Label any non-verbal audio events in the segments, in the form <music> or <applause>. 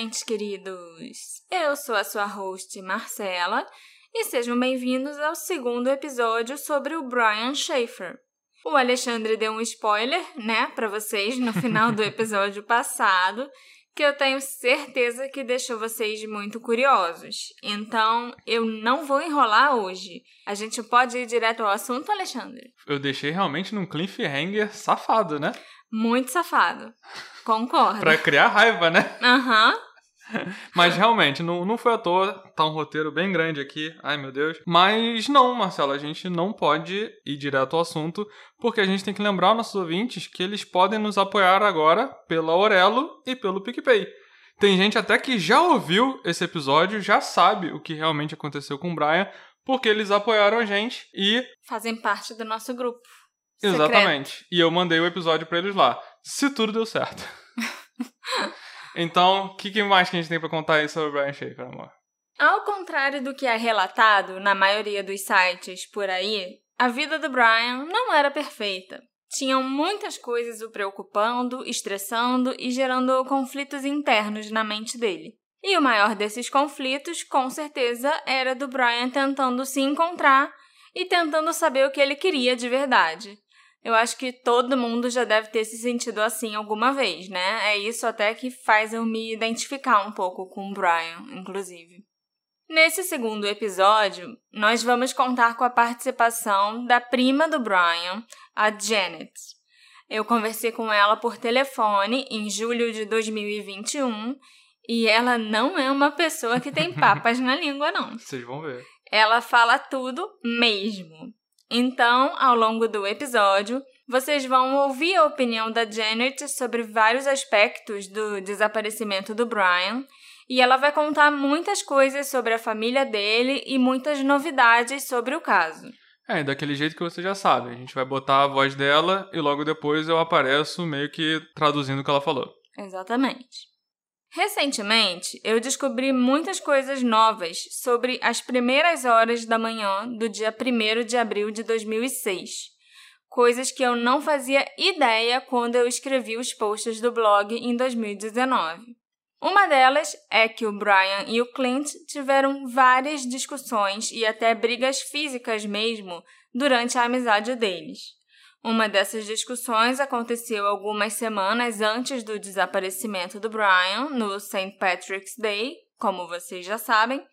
assistentes queridos! Eu sou a sua host, Marcela, e sejam bem-vindos ao segundo episódio sobre o Brian Schaefer. O Alexandre deu um spoiler, né, para vocês no final do <laughs> episódio passado, que eu tenho certeza que deixou vocês muito curiosos. Então, eu não vou enrolar hoje. A gente pode ir direto ao assunto, Alexandre? Eu deixei realmente num cliffhanger safado, né? Muito safado. <laughs> Concordo. pra criar raiva, né? Aham. Uhum. <laughs> Mas realmente, não, não foi à toa, tá um roteiro bem grande aqui, ai meu Deus. Mas não, Marcelo, a gente não pode ir direto ao assunto, porque a gente tem que lembrar nossos ouvintes que eles podem nos apoiar agora pela Aurelo e pelo PicPay. Tem gente até que já ouviu esse episódio, já sabe o que realmente aconteceu com o Brian, porque eles apoiaram a gente e. Fazem parte do nosso grupo. Exatamente. Secreto. E eu mandei o episódio para eles lá. Se tudo deu certo. <laughs> Então, o que, que, mais que a gente tem para contar aí sobre o Brian Schaefer, amor? Ao contrário do que é relatado na maioria dos sites por aí, a vida do Brian não era perfeita. Tinham muitas coisas o preocupando, estressando e gerando conflitos internos na mente dele. E o maior desses conflitos, com certeza, era do Brian tentando se encontrar e tentando saber o que ele queria de verdade. Eu acho que todo mundo já deve ter se sentido assim alguma vez, né? É isso até que faz eu me identificar um pouco com o Brian, inclusive. Nesse segundo episódio, nós vamos contar com a participação da prima do Brian, a Janet. Eu conversei com ela por telefone em julho de 2021 e ela não é uma pessoa que tem <laughs> papas na língua, não. Vocês vão ver. Ela fala tudo mesmo. Então, ao longo do episódio, vocês vão ouvir a opinião da Janet sobre vários aspectos do desaparecimento do Brian e ela vai contar muitas coisas sobre a família dele e muitas novidades sobre o caso. É, daquele jeito que você já sabe. A gente vai botar a voz dela e logo depois eu apareço meio que traduzindo o que ela falou. Exatamente. Recentemente, eu descobri muitas coisas novas sobre as primeiras horas da manhã do dia 1 de abril de 2006. Coisas que eu não fazia ideia quando eu escrevi os posts do blog em 2019. Uma delas é que o Brian e o Clint tiveram várias discussões e até brigas físicas mesmo durante a amizade deles. Uma dessas discussões aconteceu algumas semanas antes do desaparecimento do Brian, no St. Patrick's Day, como vocês já sabem,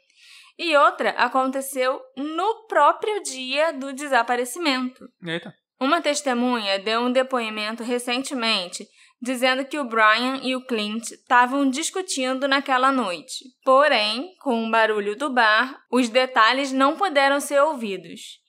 e outra aconteceu no próprio dia do desaparecimento. Eita. Uma testemunha deu um depoimento recentemente dizendo que o Brian e o Clint estavam discutindo naquela noite. Porém, com o barulho do bar, os detalhes não puderam ser ouvidos.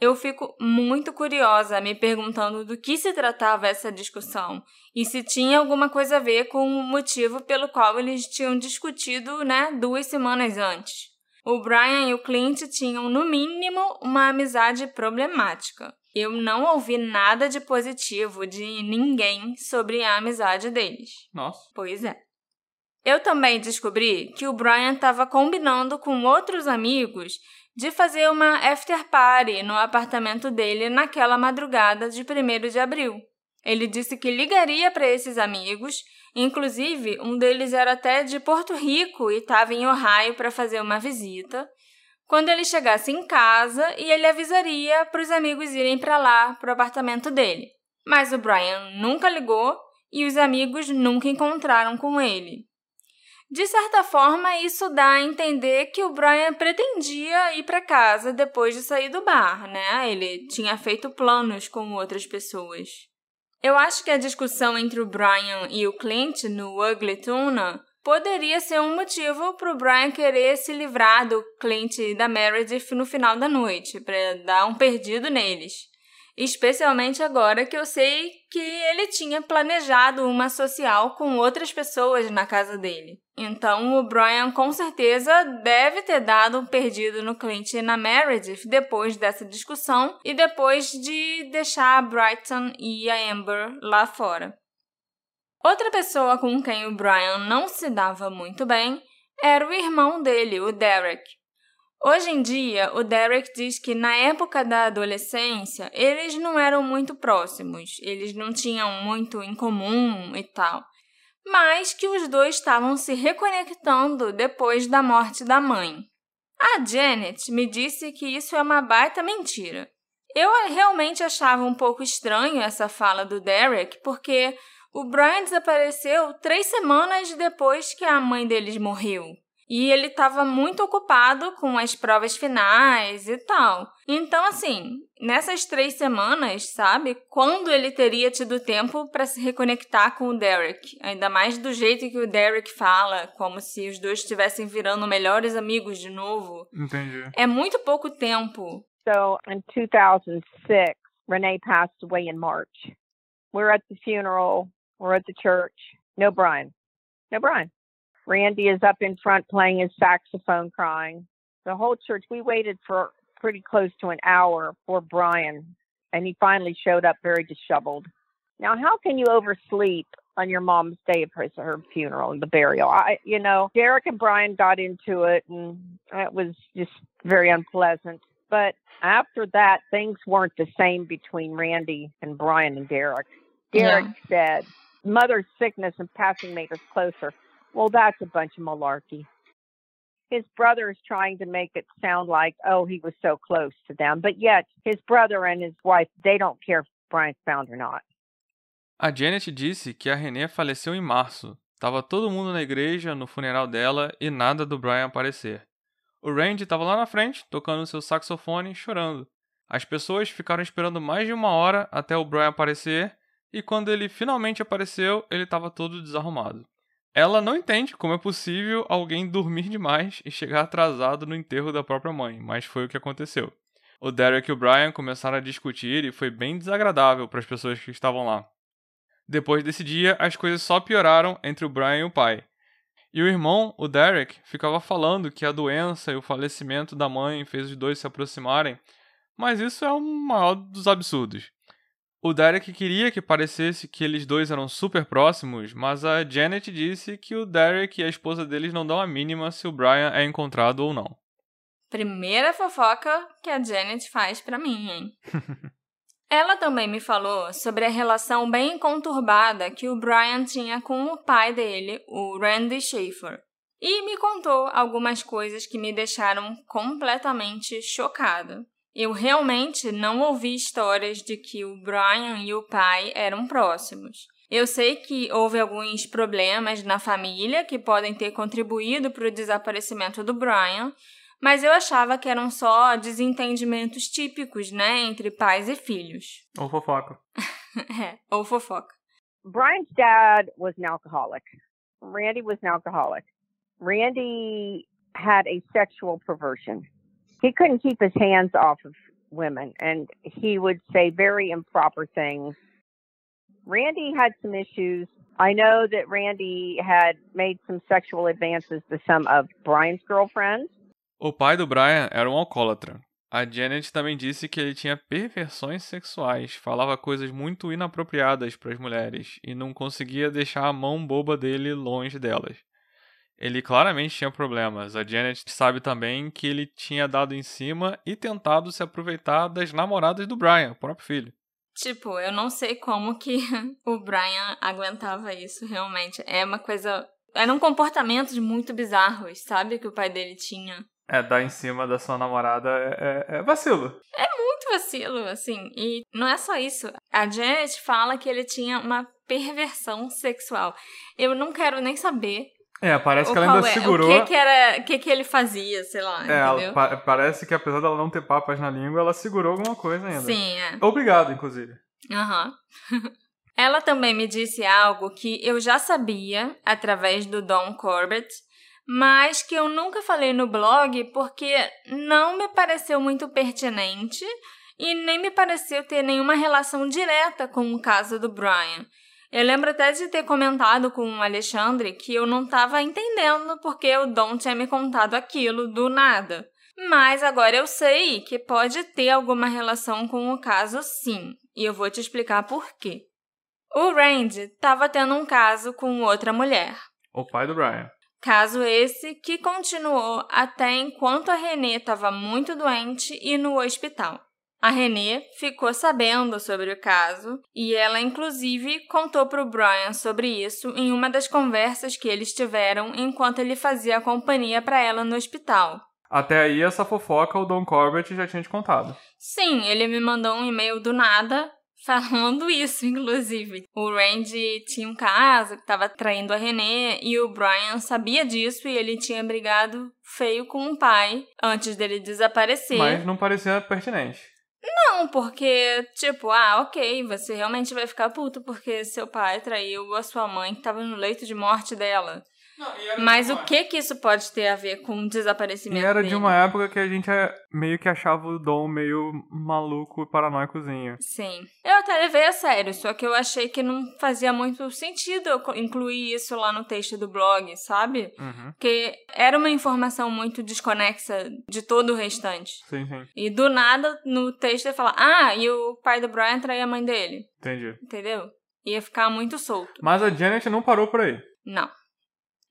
Eu fico muito curiosa me perguntando do que se tratava essa discussão e se tinha alguma coisa a ver com o motivo pelo qual eles tinham discutido, né, duas semanas antes. O Brian e o Clint tinham, no mínimo, uma amizade problemática. Eu não ouvi nada de positivo de ninguém sobre a amizade deles. Nossa. Pois é. Eu também descobri que o Brian estava combinando com outros amigos de fazer uma after party no apartamento dele naquela madrugada de 1 de abril. Ele disse que ligaria para esses amigos, inclusive um deles era até de Porto Rico e estava em Ohio para fazer uma visita. Quando ele chegasse em casa, e ele avisaria para os amigos irem para lá, para o apartamento dele. Mas o Brian nunca ligou e os amigos nunca encontraram com ele. De certa forma, isso dá a entender que o Brian pretendia ir para casa depois de sair do bar, né? Ele tinha feito planos com outras pessoas. Eu acho que a discussão entre o Brian e o Clint no Ugly Tuna poderia ser um motivo para o Brian querer se livrar do Clint e da Meredith no final da noite, para dar um perdido neles. Especialmente agora que eu sei que ele tinha planejado uma social com outras pessoas na casa dele. Então o Brian com certeza deve ter dado um perdido no Clint e na Meredith depois dessa discussão e depois de deixar a Brighton e a Amber lá fora. Outra pessoa com quem o Brian não se dava muito bem era o irmão dele, o Derek. Hoje em dia, o Derek diz que na época da adolescência eles não eram muito próximos, eles não tinham muito em comum e tal. Mas que os dois estavam se reconectando depois da morte da mãe. A Janet me disse que isso é uma baita mentira. Eu realmente achava um pouco estranho essa fala do Derek, porque o Brian desapareceu três semanas depois que a mãe deles morreu. E ele estava muito ocupado com as provas finais e tal. Então, assim, nessas três semanas, sabe? Quando ele teria tido tempo para se reconectar com o Derek? Ainda mais do jeito que o Derek fala, como se os dois estivessem virando melhores amigos de novo. Entendi. É muito pouco tempo. So, in 2006, Renee passed away in March. We're at the funeral, we're at the church. No Brian. No Brian. Randy is up in front playing his saxophone crying. The whole church, we waited for pretty close to an hour for Brian, and he finally showed up very disheveled. Now, how can you oversleep on your mom's day of her funeral and the burial? I, you know, Derek and Brian got into it, and it was just very unpleasant. But after that, things weren't the same between Randy and Brian and Derek. Derek yeah. said, Mother's sickness and passing made us closer. Well, that's a bunch of malarkey. His brother is trying to make it sound like, oh, he was so close to them. But yet, his brother and his wife, they don't care if Brian's found or not. A Janet disse que a Renée faleceu em março. Tava todo mundo na igreja, no funeral dela, e nada do Brian aparecer. O Randy estava lá na frente, tocando seu saxofone, chorando. As pessoas ficaram esperando mais de uma hora até o Brian aparecer, e quando ele finalmente apareceu, ele estava todo desarrumado. Ela não entende como é possível alguém dormir demais e chegar atrasado no enterro da própria mãe, mas foi o que aconteceu. O Derek e o Brian começaram a discutir e foi bem desagradável para as pessoas que estavam lá. Depois desse dia, as coisas só pioraram entre o Brian e o pai. E o irmão, o Derek, ficava falando que a doença e o falecimento da mãe fez os dois se aproximarem, mas isso é o maior dos absurdos. O Derek queria que parecesse que eles dois eram super próximos, mas a Janet disse que o Derek e a esposa deles não dão a mínima se o Brian é encontrado ou não. Primeira fofoca que a Janet faz para mim, hein? <laughs> Ela também me falou sobre a relação bem conturbada que o Brian tinha com o pai dele, o Randy Schaefer. E me contou algumas coisas que me deixaram completamente chocada. Eu realmente não ouvi histórias de que o Brian e o pai eram próximos. Eu sei que houve alguns problemas na família que podem ter contribuído para o desaparecimento do Brian, mas eu achava que eram só desentendimentos típicos, né, entre pais e filhos. Ou fofoca. <laughs> é, ou fofoca. Brian's dad was an alcoholic. Randy was an alcoholic. Randy had a sexual perversion. He couldn't keep his hands off of women and he would say very improper things. Randy had some issues. I know that Randy had made some sexual advances to some of Brian's girlfriends. O pai do Brian era um alcoólatra. A Janet também disse que ele tinha perversões sexuais, falava coisas muito inapropriadas para as mulheres e não conseguia deixar a mão boba dele longe delas. Ele claramente tinha problemas. A Janet sabe também que ele tinha dado em cima e tentado se aproveitar das namoradas do Brian, o próprio filho. Tipo, eu não sei como que <laughs> o Brian aguentava isso realmente. É uma coisa. Eram comportamentos muito bizarros, sabe? Que o pai dele tinha. É, dar em cima da sua namorada é, é, é vacilo. É muito vacilo, assim. E não é só isso. A Janet fala que ele tinha uma perversão sexual. Eu não quero nem saber é, parece que ela ainda é? segurou. O que, que era, o que, que ele fazia, sei lá. É, pa parece que apesar dela não ter papas na língua, ela segurou alguma coisa ainda. Sim, é. Obrigado, inclusive. Aham. Uhum. <laughs> ela também me disse algo que eu já sabia através do Don Corbett, mas que eu nunca falei no blog porque não me pareceu muito pertinente e nem me pareceu ter nenhuma relação direta com o caso do Brian. Eu lembro até de ter comentado com o Alexandre que eu não estava entendendo porque o Dom tinha me contado aquilo do nada. Mas agora eu sei que pode ter alguma relação com o caso sim, e eu vou te explicar por quê. O Randy estava tendo um caso com outra mulher. O pai do Brian. Caso esse que continuou até enquanto a Renée estava muito doente e no hospital. A Renée ficou sabendo sobre o caso e ela, inclusive, contou para o Brian sobre isso em uma das conversas que eles tiveram enquanto ele fazia companhia para ela no hospital. Até aí, essa fofoca o Don Corbett já tinha te contado. Sim, ele me mandou um e-mail do nada <laughs> falando isso, inclusive. O Randy tinha um caso que estava traindo a Renée e o Brian sabia disso e ele tinha brigado feio com o pai antes dele desaparecer. Mas não parecia pertinente. Não, porque, tipo, ah, ok, você realmente vai ficar puto porque seu pai traiu a sua mãe que tava no leito de morte dela. Mas o que que isso pode ter a ver com o desaparecimento E era dele? de uma época que a gente é- meio que achava o Dom meio maluco e paranoicozinho. Sim. Eu até levei a sério, só que eu achei que não fazia muito sentido eu incluir isso lá no texto do blog, sabe? Uhum. Porque era uma informação muito desconexa de todo o restante. Sim, sim. E do nada, no texto, ele fala: Ah, e o pai do Brian traiu a mãe dele. Entendi. Entendeu? Ia ficar muito solto. Mas a Janet não parou por aí. Não.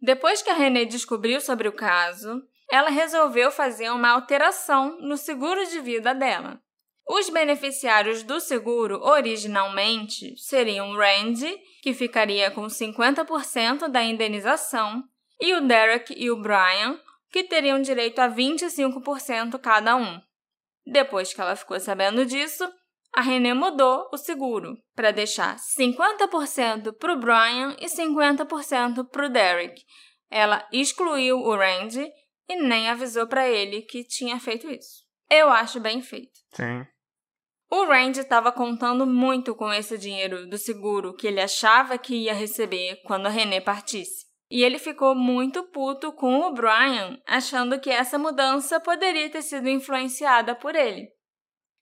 Depois que a Renée descobriu sobre o caso, ela resolveu fazer uma alteração no seguro de vida dela. Os beneficiários do seguro originalmente seriam Randy, que ficaria com 50% da indenização, e o Derek e o Brian, que teriam direito a 25% cada um. Depois que ela ficou sabendo disso, a Renée mudou o seguro para deixar 50% para o Brian e 50% para o Derek. Ela excluiu o Randy e nem avisou para ele que tinha feito isso. Eu acho bem feito. Sim. O Randy estava contando muito com esse dinheiro do seguro que ele achava que ia receber quando a Renée partisse. E ele ficou muito puto com o Brian, achando que essa mudança poderia ter sido influenciada por ele.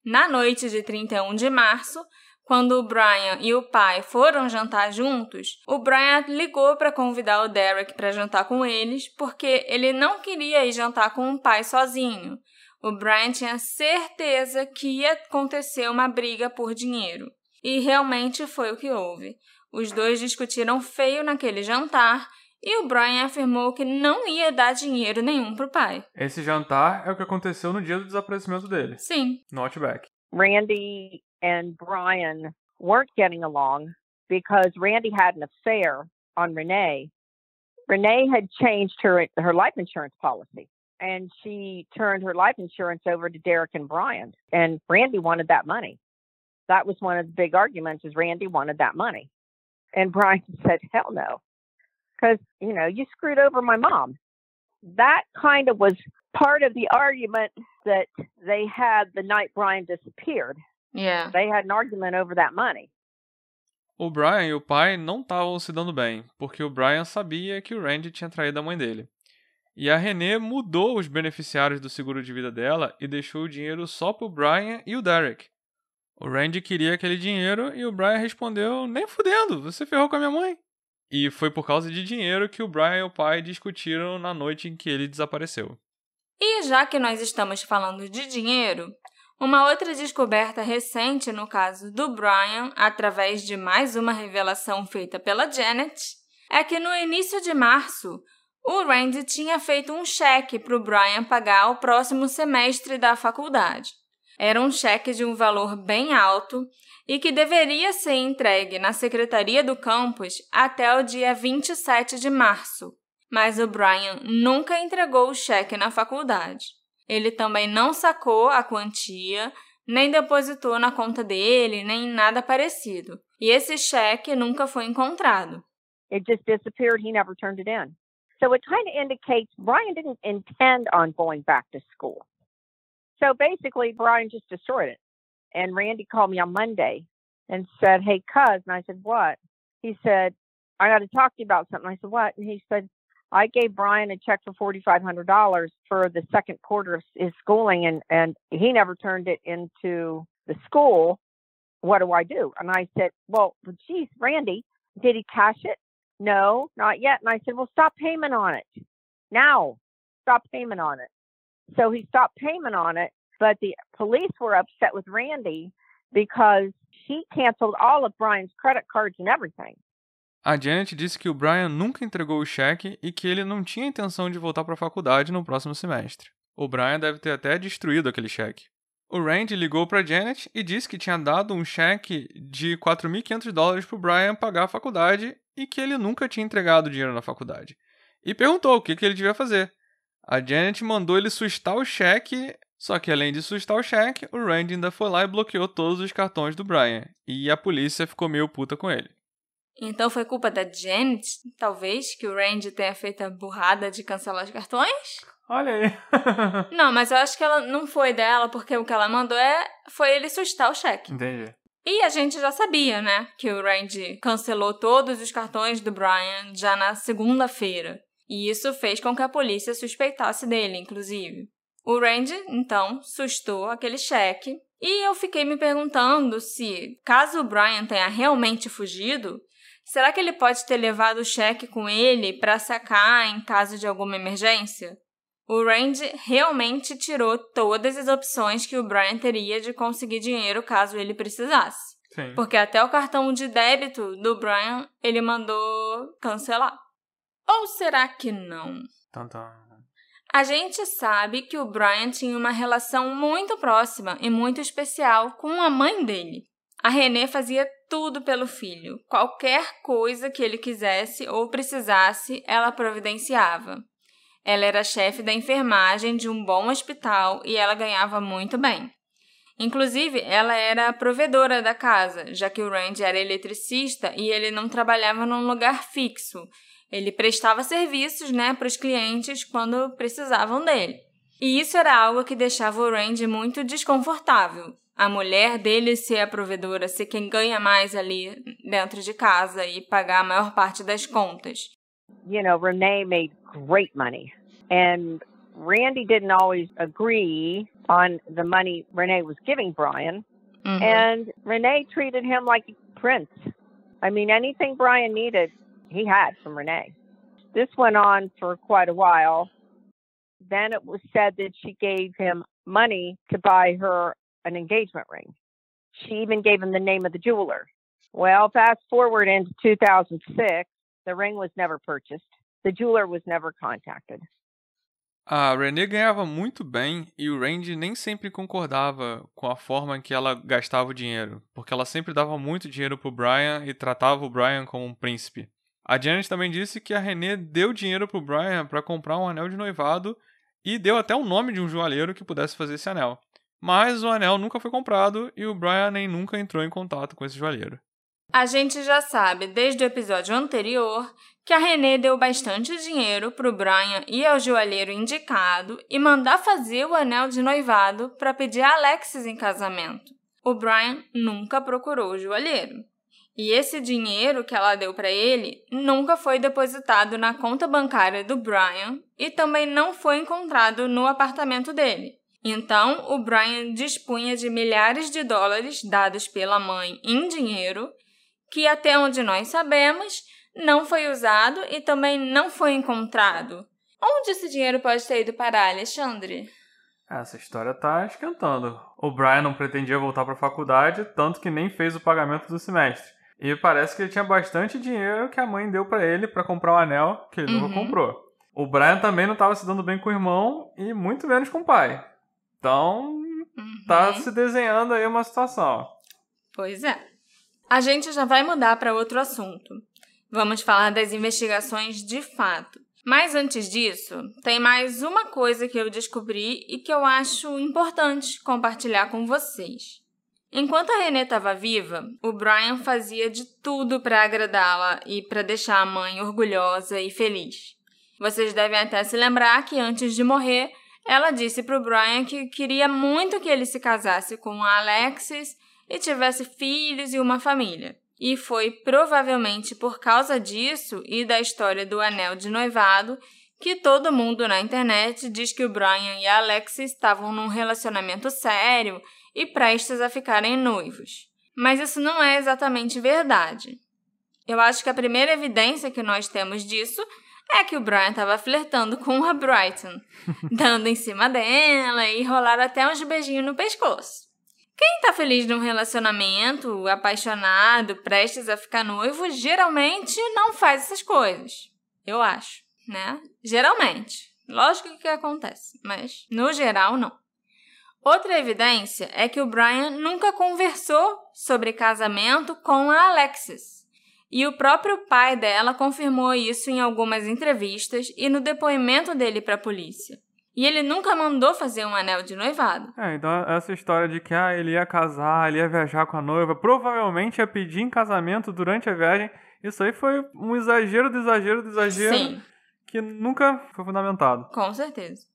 Na noite de 31 de março, quando o Brian e o pai foram jantar juntos, o Brian ligou para convidar o Derek para jantar com eles, porque ele não queria ir jantar com o pai sozinho. O Brian tinha certeza que ia acontecer uma briga por dinheiro. E realmente foi o que houve. Os dois discutiram feio naquele jantar e o Brian afirmou que não ia dar dinheiro nenhum pro pai. Esse jantar é o que aconteceu no dia do desaparecimento dele, Sim, no Outback. Randy and Brian weren't getting along because Randy had an affair on Renee. Renee had changed her her life insurance policy and she turned her life insurance over to Derek and Brian and Randy wanted that money. That was one of the big arguments is Randy wanted that money. And Brian <laughs> said, "Hell no." Cuz, you know, you screwed over my mom. That kind of was part of the argument that they had the night Brian disappeared. yeah. They had an argument over that money. O Brian e o pai não estavam se dando bem, porque o Brian sabia que o Randy tinha traído a mãe dele. E a Renée mudou os beneficiários do seguro de vida dela e deixou o dinheiro só pro Brian e o Derek. O Randy queria aquele dinheiro e o Brian respondeu: Nem fudendo, você ferrou com a minha mãe. E foi por causa de dinheiro que o Brian e o pai discutiram na noite em que ele desapareceu. E já que nós estamos falando de dinheiro, uma outra descoberta recente no caso do Brian, através de mais uma revelação feita pela Janet, é que no início de março, o Randy tinha feito um cheque para o Brian pagar o próximo semestre da faculdade. Era um cheque de um valor bem alto e que deveria ser entregue na secretaria do campus até o dia 27 de março. Mas o Brian nunca entregou o cheque na faculdade. Ele também não sacou a quantia, nem depositou na conta dele, nem nada parecido. E esse cheque nunca foi encontrado. It just disappeared. He never turned it in. So it kind of indicates Brian didn't intend on going back to school. So basically, Brian just destroyed it. And Randy called me on Monday and said, Hey, cuz. And I said, What? He said, I got to talk to you about something. I said, What? And he said, I gave Brian a check for $4,500 for the second quarter of his schooling, and, and he never turned it into the school. What do I do? And I said, Well, geez, Randy, did he cash it? No, not yet. And I said, Well, stop payment on it. Now, stop payment on it. So he stopped payment on it, but the police were upset with Randy because he canceled all of Brian's credit cards and everything. A Janet disse que o Brian nunca entregou o cheque e que ele não tinha intenção de voltar para a faculdade no próximo semestre. O Brian deve ter até destruído aquele cheque. o Randy ligou para Janet e disse que tinha dado um cheque de 4.500 dólares para o Brian pagar a faculdade e que ele nunca tinha entregado dinheiro na faculdade. E perguntou o que, que ele devia fazer. A Janet mandou ele sustar o cheque, só que além de sustar o cheque, o Randy ainda foi lá e bloqueou todos os cartões do Brian. E a polícia ficou meio puta com ele. Então foi culpa da Janet, talvez, que o Randy tenha feito a burrada de cancelar os cartões? Olha aí. <laughs> não, mas eu acho que ela não foi dela, porque o que ela mandou é foi ele sustar o cheque. Entendi. E a gente já sabia, né, que o Randy cancelou todos os cartões do Brian já na segunda-feira. E isso fez com que a polícia suspeitasse dele, inclusive. O Randy, então, sustou aquele cheque. E eu fiquei me perguntando se, caso o Brian tenha realmente fugido, será que ele pode ter levado o cheque com ele para sacar em caso de alguma emergência? O Randy realmente tirou todas as opções que o Brian teria de conseguir dinheiro caso ele precisasse. Sim. Porque até o cartão de débito do Brian ele mandou cancelar. Ou será que não? Tantan. A gente sabe que o Brian tinha uma relação muito próxima e muito especial com a mãe dele. A Renée fazia tudo pelo filho. Qualquer coisa que ele quisesse ou precisasse, ela providenciava. Ela era chefe da enfermagem de um bom hospital e ela ganhava muito bem. Inclusive, ela era a provedora da casa, já que o Randy era eletricista e ele não trabalhava num lugar fixo. Ele prestava serviços né, para os clientes quando precisavam dele. E isso era algo que deixava o Randy muito desconfortável. A mulher dele ser a provedora, ser quem ganha mais ali dentro de casa e pagar a maior parte das contas. You know, Renee made great money. And Randy didn't always agree on the money Renee was giving Brian. Uhum. And Renee treated him like a prince. I mean, anything Brian needed, he had from Renee. This went on for quite a while. Then it was said that she gave him money to buy her an engagement ring. She even gave him the name of the jeweler. Well, fast forward into 2006, the ring was never purchased. The jeweler was never contacted. A Renee ganhava muito bem e o Randy nem sempre concordava com a forma que ela gastava o dinheiro, porque ela sempre dava muito dinheiro pro Brian e tratava o Brian como um príncipe. A Janet também disse que a Renee deu dinheiro pro Brian para comprar um anel de noivado e deu até o nome de um joalheiro que pudesse fazer esse anel. Mas o anel nunca foi comprado e o Brian nem nunca entrou em contato com esse joalheiro. A gente já sabe desde o episódio anterior que a Renée deu bastante dinheiro para o Brian ir ao joalheiro indicado e mandar fazer o anel de noivado para pedir a Alexis em casamento. O Brian nunca procurou o joalheiro. E esse dinheiro que ela deu para ele nunca foi depositado na conta bancária do Brian e também não foi encontrado no apartamento dele. Então, o Brian dispunha de milhares de dólares dados pela mãe em dinheiro, que até onde nós sabemos, não foi usado e também não foi encontrado. Onde esse dinheiro pode ter ido parar, Alexandre? Essa história tá esquentando. O Brian não pretendia voltar para a faculdade, tanto que nem fez o pagamento do semestre. E parece que ele tinha bastante dinheiro que a mãe deu para ele para comprar o um anel que ele Uhum. nunca comprou. O Brian também não estava se dando bem com o irmão e muito menos com o pai. Então, tá Uhum. se desenhando aí uma situação. Pois é. A gente já vai mudar para outro assunto. Vamos falar das investigações de fato. Mas antes disso, tem mais uma coisa que eu descobri e que eu acho importante compartilhar com vocês. Enquanto a Renée estava viva, o Brian fazia de tudo para agradá-la e para deixar a mãe orgulhosa e feliz. Vocês devem até se lembrar que antes de morrer, ela disse para o Brian que queria muito que ele se casasse com a Alexis e tivesse filhos e uma família. E foi provavelmente por causa disso e da história do anel de noivado que todo mundo na internet diz que o Brian e a Alexis estavam num relacionamento sério e prestes a ficarem noivos. Mas isso não é exatamente verdade. Eu acho que a primeira evidência que nós temos disso é que o Brian estava flertando com a Brighton, <laughs> dando em cima dela e rolaram até uns beijinhos no pescoço. Quem tá feliz num relacionamento, apaixonado, prestes a ficar noivo, geralmente não faz essas coisas. Eu acho, né? Geralmente. Lógico que acontece, mas no geral não. Outra evidência é que o Brian nunca conversou sobre casamento com a Alexis. E o próprio pai dela confirmou isso em algumas entrevistas e no depoimento dele para a polícia. E ele nunca mandou fazer um anel de noivado. É, então essa história de que ah, ele ia casar, ele ia viajar com a noiva, provavelmente ia pedir em casamento durante a viagem, isso aí foi um exagero do exagero do exagero Sim. que nunca foi fundamentado. Com certeza.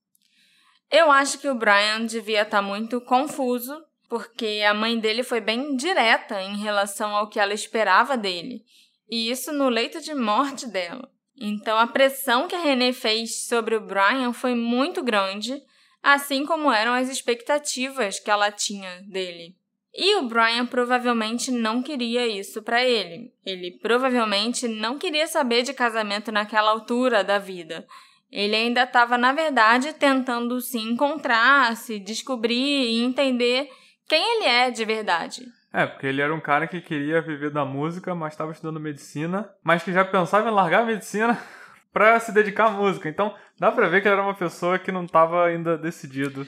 Eu acho que o Brian devia estar muito confuso, porque a mãe dele foi bem direta em relação ao que ela esperava dele, e isso no leito de morte dela. Então a pressão que a Renée fez sobre o Brian foi muito grande, assim como eram as expectativas que ela tinha dele. E o Brian provavelmente não queria isso para ele. Ele provavelmente não queria saber de casamento naquela altura da vida. Ele ainda estava, na verdade, tentando se encontrar, se descobrir e entender quem ele é de verdade. É, porque ele era um cara que queria viver da música, mas estava estudando medicina, mas que já pensava em largar a medicina <laughs> para se dedicar à música. Então, dá pra ver que ele era uma pessoa que não estava ainda decidido.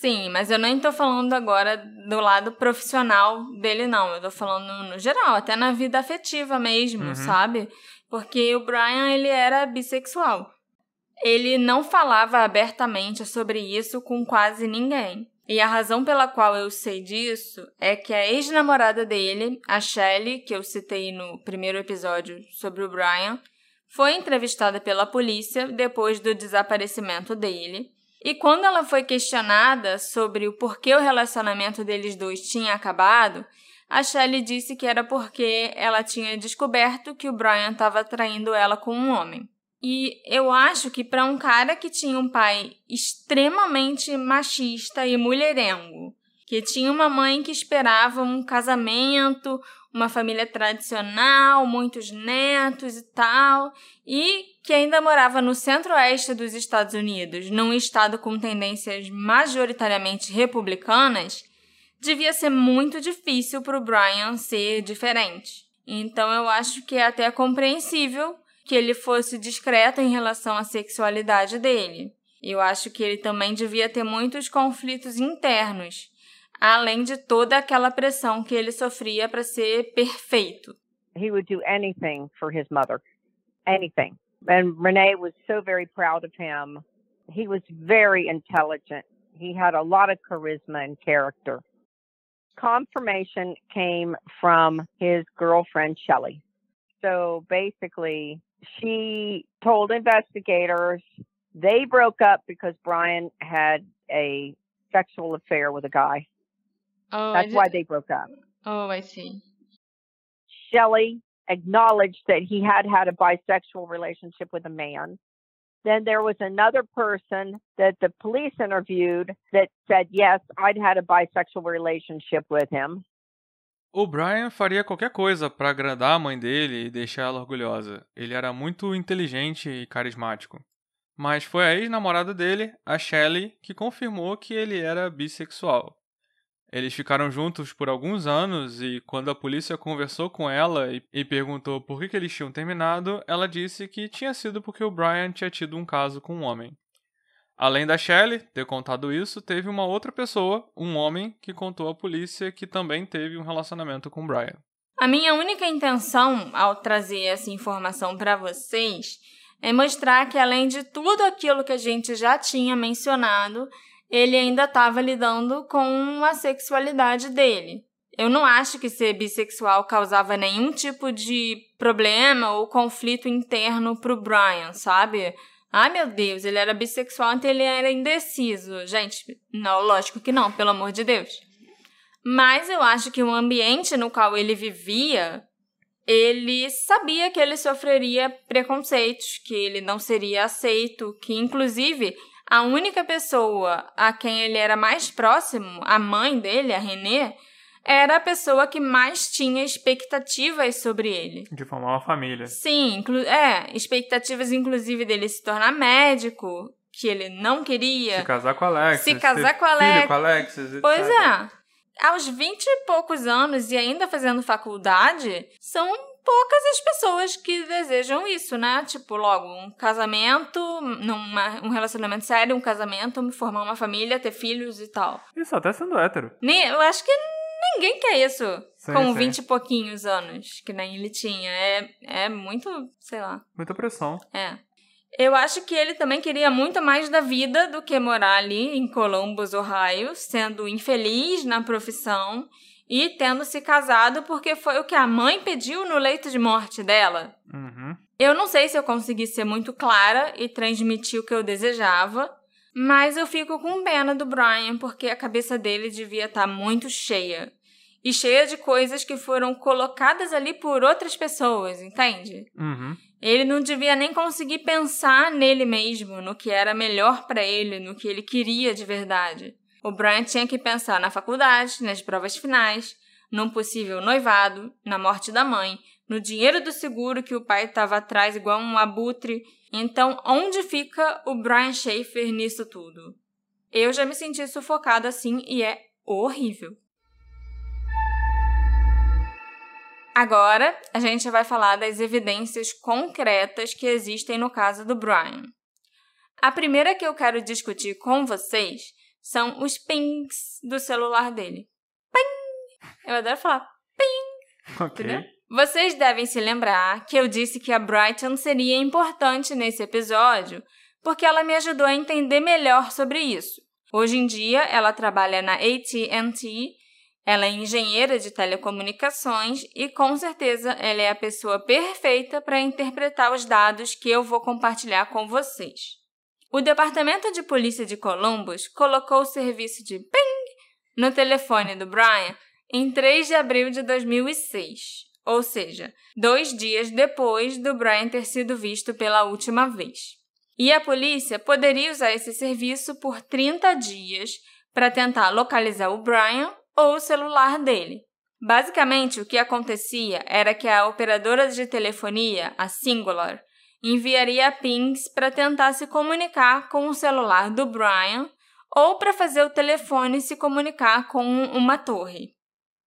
Sim, mas eu nem tô falando agora do lado profissional dele, não. Eu tô falando no geral, até na vida afetiva mesmo, Uhum. sabe? Porque o Brian, ele era bissexual. Ele não falava abertamente sobre isso com quase ninguém. E a razão pela qual eu sei disso é que a ex-namorada dele, a Shelley, que eu citei no primeiro episódio sobre o Brian, foi entrevistada pela polícia depois do desaparecimento dele. E quando ela foi questionada sobre o porquê o relacionamento deles dois tinha acabado, a Shelley disse que era porque ela tinha descoberto que o Brian estava traindo ela com um homem. E eu acho que para um cara que tinha um pai extremamente machista e mulherengo, que tinha uma mãe que esperava um casamento, uma família tradicional, muitos netos e tal, e que ainda morava no centro-oeste dos Estados Unidos, num estado com tendências majoritariamente republicanas, devia ser muito difícil para o Brian ser diferente. Então eu acho que é até compreensível que ele fosse discreto em relação à sexualidade dele. Eu acho que ele também devia ter muitos conflitos internos, além de toda aquela pressão que ele sofria para ser perfeito. He would do anything for his mother, anything. And Renee was so very proud of him. He was very intelligent. He had a lot of charisma and character. Confirmation came from his girlfriend, Shelley. So basically, she told investigators they broke up because Brian had a sexual affair with a guy. Oh, That's why they broke up. Oh, I see. Shelley acknowledged that he had had a bisexual relationship with a man. Then there was another person that the police interviewed that said, Yes, I'd had a bisexual relationship with him. O Brian faria qualquer coisa para agradar a mãe dele e deixar ela orgulhosa. Ele era muito inteligente e carismático. Mas foi a ex-namorada dele, a Shelley, que confirmou que ele era bissexual. Eles ficaram juntos por alguns anos e quando a polícia conversou com ela e, perguntou por que, que eles tinham terminado, ela disse que tinha sido porque o Brian tinha tido um caso com um homem. Além da Shelley ter contado isso, teve uma outra pessoa, um homem, que contou à polícia que também teve um relacionamento com o Brian. A minha única intenção ao trazer essa informação para vocês é mostrar que, além de tudo aquilo que a gente já tinha mencionado, ele ainda estava lidando com a sexualidade dele. Eu não acho que ser bissexual causava nenhum tipo de problema ou conflito interno pro Brian, sabe? Ai meu Deus, ele era bissexual, então ele era indeciso. Gente, não, lógico que não, pelo amor de Deus. Mas eu acho que o ambiente no qual ele vivia, ele sabia que ele sofreria preconceitos, que ele não seria aceito, que inclusive a única pessoa a quem ele era mais próximo, a mãe dele, a Renée, era a pessoa que mais tinha expectativas sobre ele. De formar uma família. Sim, é, expectativas inclusive dele se tornar médico, que ele não queria. Se casar com a Alexis. Se casar com a filho Alex- com Alexis. Pois é. Aos 20 e poucos anos e ainda fazendo faculdade, são poucas as pessoas que desejam isso, né? Tipo, logo, um casamento, numa, um relacionamento sério, um casamento, formar uma família, ter filhos e tal. Isso, até sendo hétero. Nem, eu acho que ninguém quer isso Sim, com sim. 20 e pouquinhos anos, que nem ele tinha. É, é muito, sei lá. Muita pressão. É. Eu acho que ele também queria muito mais da vida do que morar ali em Columbus, Ohio, sendo infeliz na profissão e tendo se casado porque foi o que a mãe pediu no leito de morte dela. Uhum. Eu não sei se eu consegui ser muito clara e transmitir o que eu desejava, mas eu fico com pena do Brian porque a cabeça dele devia estar muito cheia. E cheia de coisas que foram colocadas ali por outras pessoas, entende? Uhum. Ele não devia nem conseguir pensar nele mesmo, no que era melhor para ele, no que ele queria de verdade. O Brian tinha que pensar na faculdade, nas provas finais, num possível noivado, na morte da mãe, no dinheiro do seguro que o pai estava atrás igual um abutre. Então, onde fica o Brian Schaefer nisso tudo? Eu já me senti sufocada assim e é horrível. Agora, a gente vai falar das evidências concretas que existem no caso do Brian. A primeira que eu quero discutir com vocês são os pings do celular dele. Ping! Eu adoro falar ping, Ok. entendeu? Vocês devem se lembrar que eu disse que a Brighton seria importante nesse episódio porque ela me ajudou a entender melhor sobre isso. Hoje em dia, ela trabalha na AT&T ela é engenheira de telecomunicações e com certeza ela é a pessoa perfeita para interpretar os dados que eu vou compartilhar com vocês. O Departamento de Polícia de Columbus colocou o serviço de ping no telefone do Brian em 3 de abril de 2006, ou seja, dois dias depois do Brian ter sido visto pela última vez. E a polícia poderia usar esse serviço por 30 dias para tentar localizar o Brian ou o celular dele. Basicamente, o que acontecia era que a operadora de telefonia, a Singular, enviaria pings para tentar se comunicar com o celular do Brian ou para fazer o telefone se comunicar com uma torre.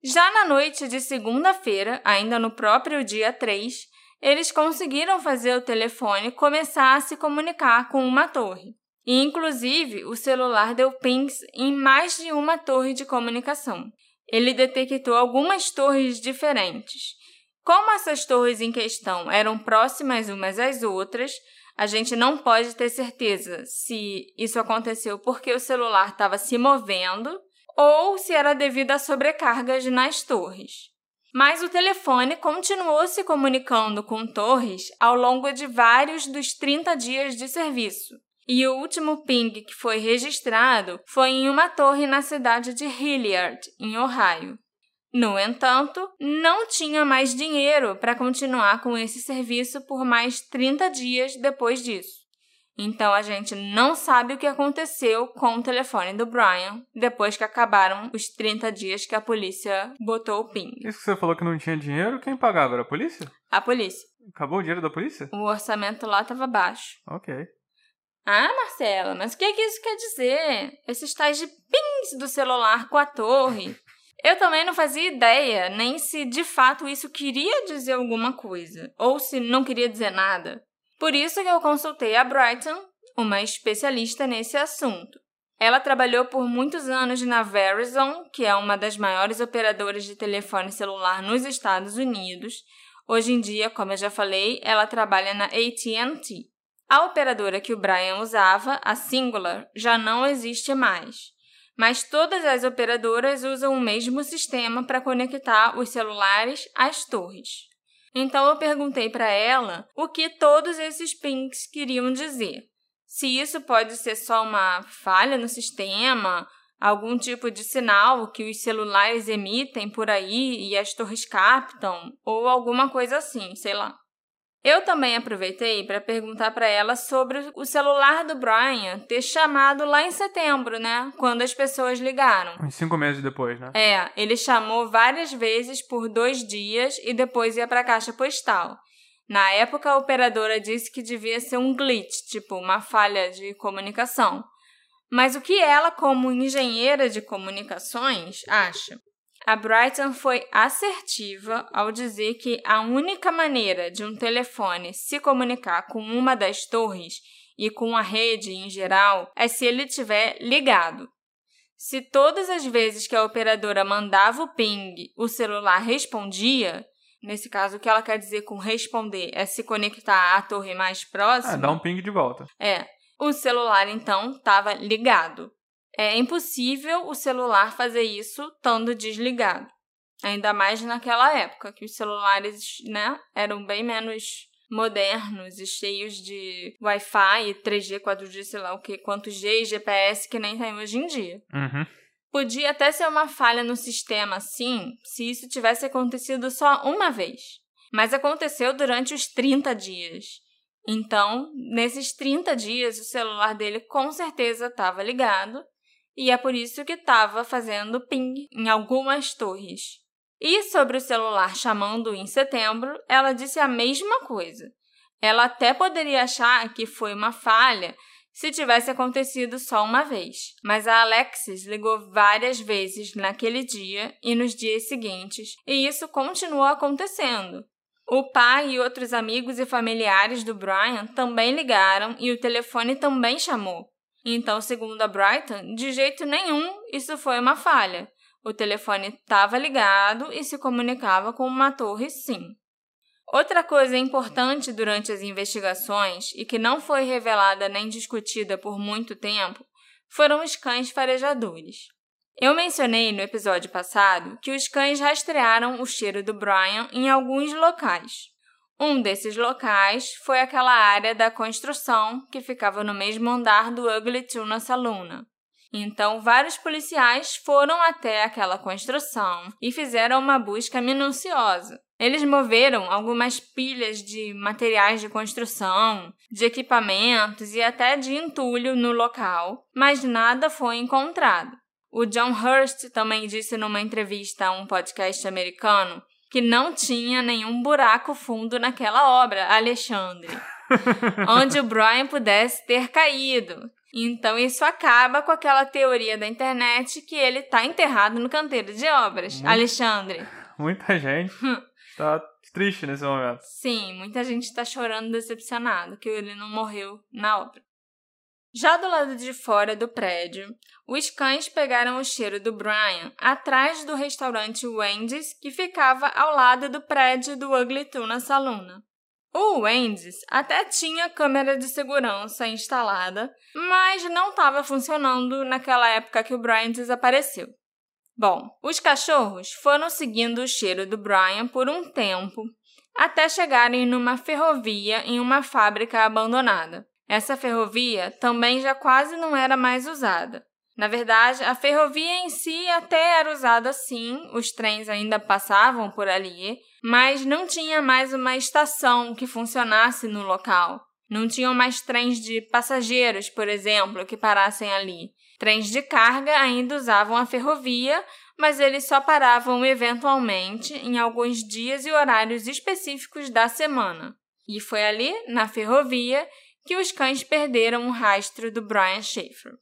Já na noite de segunda-feira, ainda no próprio dia 3, eles conseguiram fazer o telefone começar a se comunicar com uma torre. E, inclusive, o celular deu pings em mais de uma torre de comunicação. Ele detectou algumas torres diferentes. Como essas torres em questão eram próximas umas às outras, a gente não pode ter certeza se isso aconteceu porque o celular estava se movendo ou se era devido a sobrecargas nas torres. Mas o telefone continuou se comunicando com torres ao longo de vários dos 30 dias de serviço. E o último ping que foi registrado foi em uma torre na cidade de Hilliard, em Ohio. No entanto, não tinha mais dinheiro para continuar com esse serviço por mais 30 dias depois disso. Então a gente não sabe o que aconteceu com o telefone do Brian depois que acabaram os 30 dias que a polícia botou o ping. Isso que você falou que não tinha dinheiro, quem pagava? Era a polícia? A polícia. Acabou o dinheiro da polícia? O orçamento lá estava baixo. Ok. Ah, Marcela, mas o que, que isso quer dizer? Esses tais de pings do celular com a torre. Eu também não fazia ideia nem se de fato isso queria dizer alguma coisa, ou se não queria dizer nada. Por isso que eu consultei a Brighton, uma especialista nesse assunto. Ela trabalhou por muitos anos na Verizon, que é uma das maiores operadoras de telefone celular nos Estados Unidos. Hoje em dia, como eu já falei, ela trabalha na AT&T. A operadora que o Brian usava, a Singular, já não existe mais. Mas todas as operadoras usam o mesmo sistema para conectar os celulares às torres. Então eu perguntei para ela o que todos esses pings queriam dizer. Se isso pode ser só uma falha no sistema, algum tipo de sinal que os celulares emitem por aí e as torres captam, ou alguma coisa assim, sei lá. Eu também aproveitei para perguntar para ela sobre o celular do Brian ter chamado lá em setembro, né? Quando as pessoas ligaram. Uns cinco meses depois, né? É, ele chamou várias vezes por dois dias e depois ia para a caixa postal. Na época, a operadora disse que devia ser um glitch, tipo uma falha de comunicação. Mas o que ela, como engenheira de comunicações, acha? A Brighton foi assertiva ao dizer que a única maneira de um telefone se comunicar com uma das torres e com a rede em geral é se ele estiver ligado. Se todas as vezes que a operadora mandava o ping, o celular respondia, nesse caso o que ela quer dizer com responder é se conectar à torre mais próxima. É, dá um ping de volta. É. O celular então estava ligado. É impossível o celular fazer isso estando desligado. Ainda mais naquela época, que os celulares né, eram bem menos modernos e cheios de Wi-Fi, 3G, 4G, sei lá o que, quantos G e GPS que nem tem hoje em dia. Uhum. Podia até ser uma falha no sistema, sim, se isso tivesse acontecido só uma vez. Mas aconteceu durante os 30 dias. Então, nesses 30 dias, o celular dele com certeza estava ligado e é por isso que estava fazendo ping em algumas torres. E sobre o celular chamando em setembro, ela disse a mesma coisa. Ela até poderia achar que foi uma falha se tivesse acontecido só uma vez, mas a Alexis ligou várias vezes naquele dia e nos dias seguintes, e isso continuou acontecendo. O pai e outros amigos e familiares do Brian também ligaram e o telefone também chamou. Então, segundo a Brighton, de jeito nenhum isso foi uma falha. O telefone estava ligado e se comunicava com uma torre, sim. Outra coisa importante durante as investigações e que não foi revelada nem discutida por muito tempo foram os cães farejadores. Eu mencionei no episódio passado que os cães rastrearam o cheiro do Brian em alguns locais. Um desses locais foi aquela área da construção que ficava no mesmo andar do Ugly Tuna Saloon. Então, vários policiais foram até aquela construção e fizeram uma busca minuciosa. Eles moveram algumas pilhas de materiais de construção, de equipamentos e até de entulho no local, mas nada foi encontrado. O John Hurst também disse numa entrevista a um podcast americano que não tinha nenhum buraco fundo naquela obra, Alexandre, <laughs> onde o Brian pudesse ter caído. Então isso acaba com aquela teoria da internet que ele está enterrado no canteiro de obras, Muito, Alexandre. Muita gente está <laughs> triste nesse momento. Sim, muita gente está chorando decepcionado que ele não morreu na obra. Já do lado de fora do prédio, os cães pegaram o cheiro do Brian atrás do restaurante Wendy's que ficava ao lado do prédio do Ugly Tuna Saloon. O Wendy's até tinha câmera de segurança instalada, mas não estava funcionando naquela época que o Brian desapareceu. Bom, os cachorros foram seguindo o cheiro do Brian por um tempo, até chegarem numa ferrovia em uma fábrica abandonada. Essa ferrovia também já quase não era mais usada. Na verdade, a ferrovia em si até era usada sim, os trens ainda passavam por ali, mas não tinha mais uma estação que funcionasse no local. Não tinham mais trens de passageiros, por exemplo, que parassem ali. Trens de carga ainda usavam a ferrovia, mas eles só paravam eventualmente em alguns dias e horários específicos da semana. E foi ali, na ferrovia, que os cães perderam o rastro do Brian Schaefer.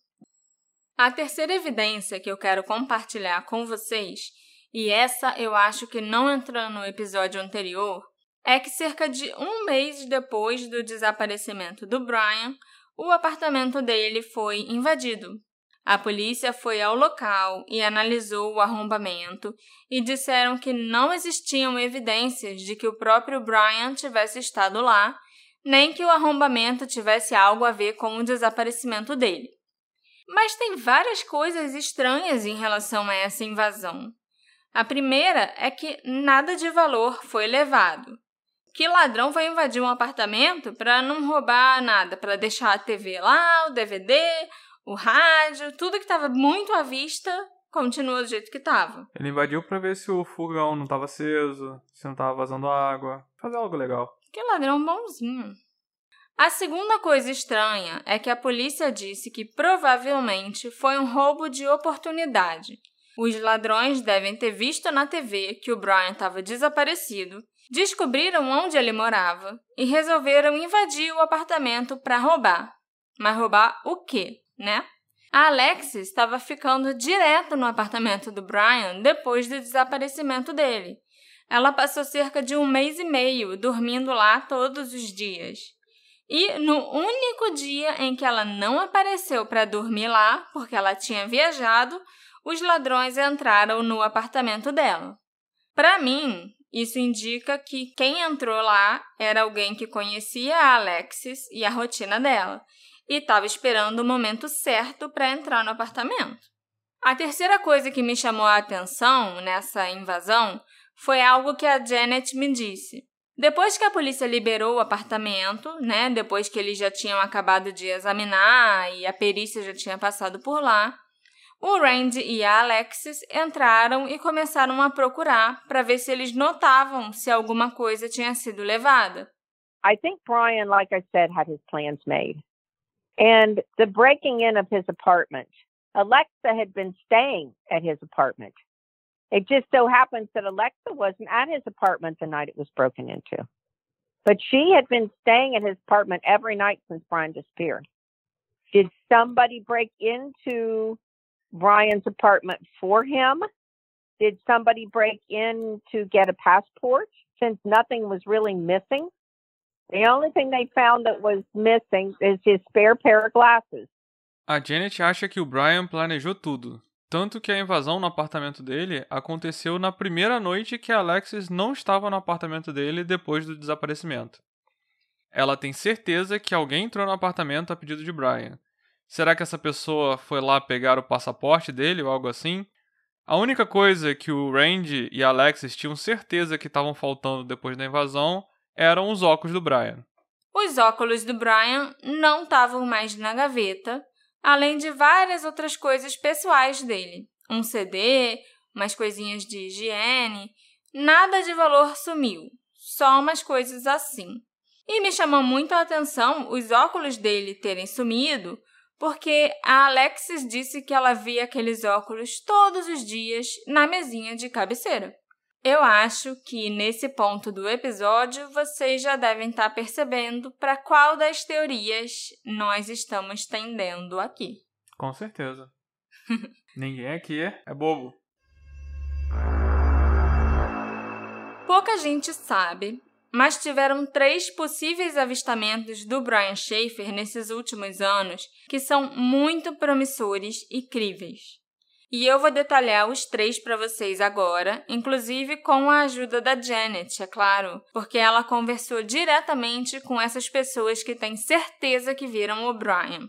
A terceira evidência que eu quero compartilhar com vocês, e essa eu acho que não entrou no episódio anterior, é que cerca de um mês depois do desaparecimento do Brian, o apartamento dele foi invadido. A polícia foi ao local e analisou o arrombamento e disseram que não existiam evidências de que o próprio Brian tivesse estado lá nem que o arrombamento tivesse algo a ver com o desaparecimento dele. Mas tem várias coisas estranhas em relação a essa invasão. A primeira é que nada de valor foi levado. Que ladrão vai invadir um apartamento para não roubar nada, para deixar a TV lá, o DVD, o rádio, tudo que estava muito à vista continua do jeito que estava. Ele invadiu para ver se o fogão não estava aceso, se não estava vazando água, fazer algo legal. Que ladrão bonzinho. A segunda coisa estranha é que a polícia disse que provavelmente foi um roubo de oportunidade. Os ladrões devem ter visto na TV que o Brian estava desaparecido, descobriram onde ele morava e resolveram invadir o apartamento para roubar. Mas roubar o quê, né? A Alexis estava ficando direto no apartamento do Brian depois do desaparecimento dele. Ela passou cerca de um mês e meio dormindo lá todos os dias. E no único dia em que ela não apareceu para dormir lá, porque ela tinha viajado, os ladrões entraram no apartamento dela. Para mim, isso indica que quem entrou lá era alguém que conhecia a Alexis e a rotina dela e estava esperando o momento certo para entrar no apartamento. A terceira coisa que me chamou a atenção nessa invasão foi algo que a Janet me disse. Depois que a polícia liberou o apartamento, né, depois que eles já tinham acabado de examinar e a perícia já tinha passado por lá, o Randy e a Alexis entraram e começaram a procurar para ver se eles notavam se alguma coisa tinha sido levada. I think Brian, like I said, had his plans made. And the breaking in of his apartment, Alexa had been staying at his apartment. It just so happens that Alexa wasn't at his apartment the night it was broken into. But she had been staying at his apartment every night since Brian disappeared. Did somebody break into Brian's apartment for him? Did somebody break in to get a passport since nothing was really missing? The only thing they found that was missing is his spare pair of glasses. A Janet acha que o Brian planejou tudo. Tanto que a invasão no apartamento dele aconteceu na primeira noite que Alexis não estava no apartamento dele depois do desaparecimento. Ela tem certeza que alguém entrou no apartamento a pedido de Brian. Será que essa pessoa foi lá pegar o passaporte dele ou algo assim? A única coisa que o Randy e Alexis tinham certeza que estavam faltando depois da invasão eram os óculos do Brian. Os óculos do Brian não estavam mais na gaveta, além de várias outras coisas pessoais dele. Um CD, umas coisinhas de higiene. Nada de valor sumiu, só umas coisas assim. E me chamou muito a atenção os óculos dele terem sumido, porque a Alexis disse que ela via aqueles óculos todos os dias na mesinha de cabeceira. Eu acho que nesse ponto do episódio vocês já devem estar percebendo para qual das teorias nós estamos tendendo aqui. Com certeza. <laughs> Ninguém aqui é bobo. Pouca gente sabe, mas tiveram três possíveis avistamentos do Brian Schaefer nesses últimos anos que são muito promissores e críveis. E eu vou detalhar os três para vocês agora, inclusive com a ajuda da Janet, é claro, porque ela conversou diretamente com essas pessoas que têm certeza que viram o Brian.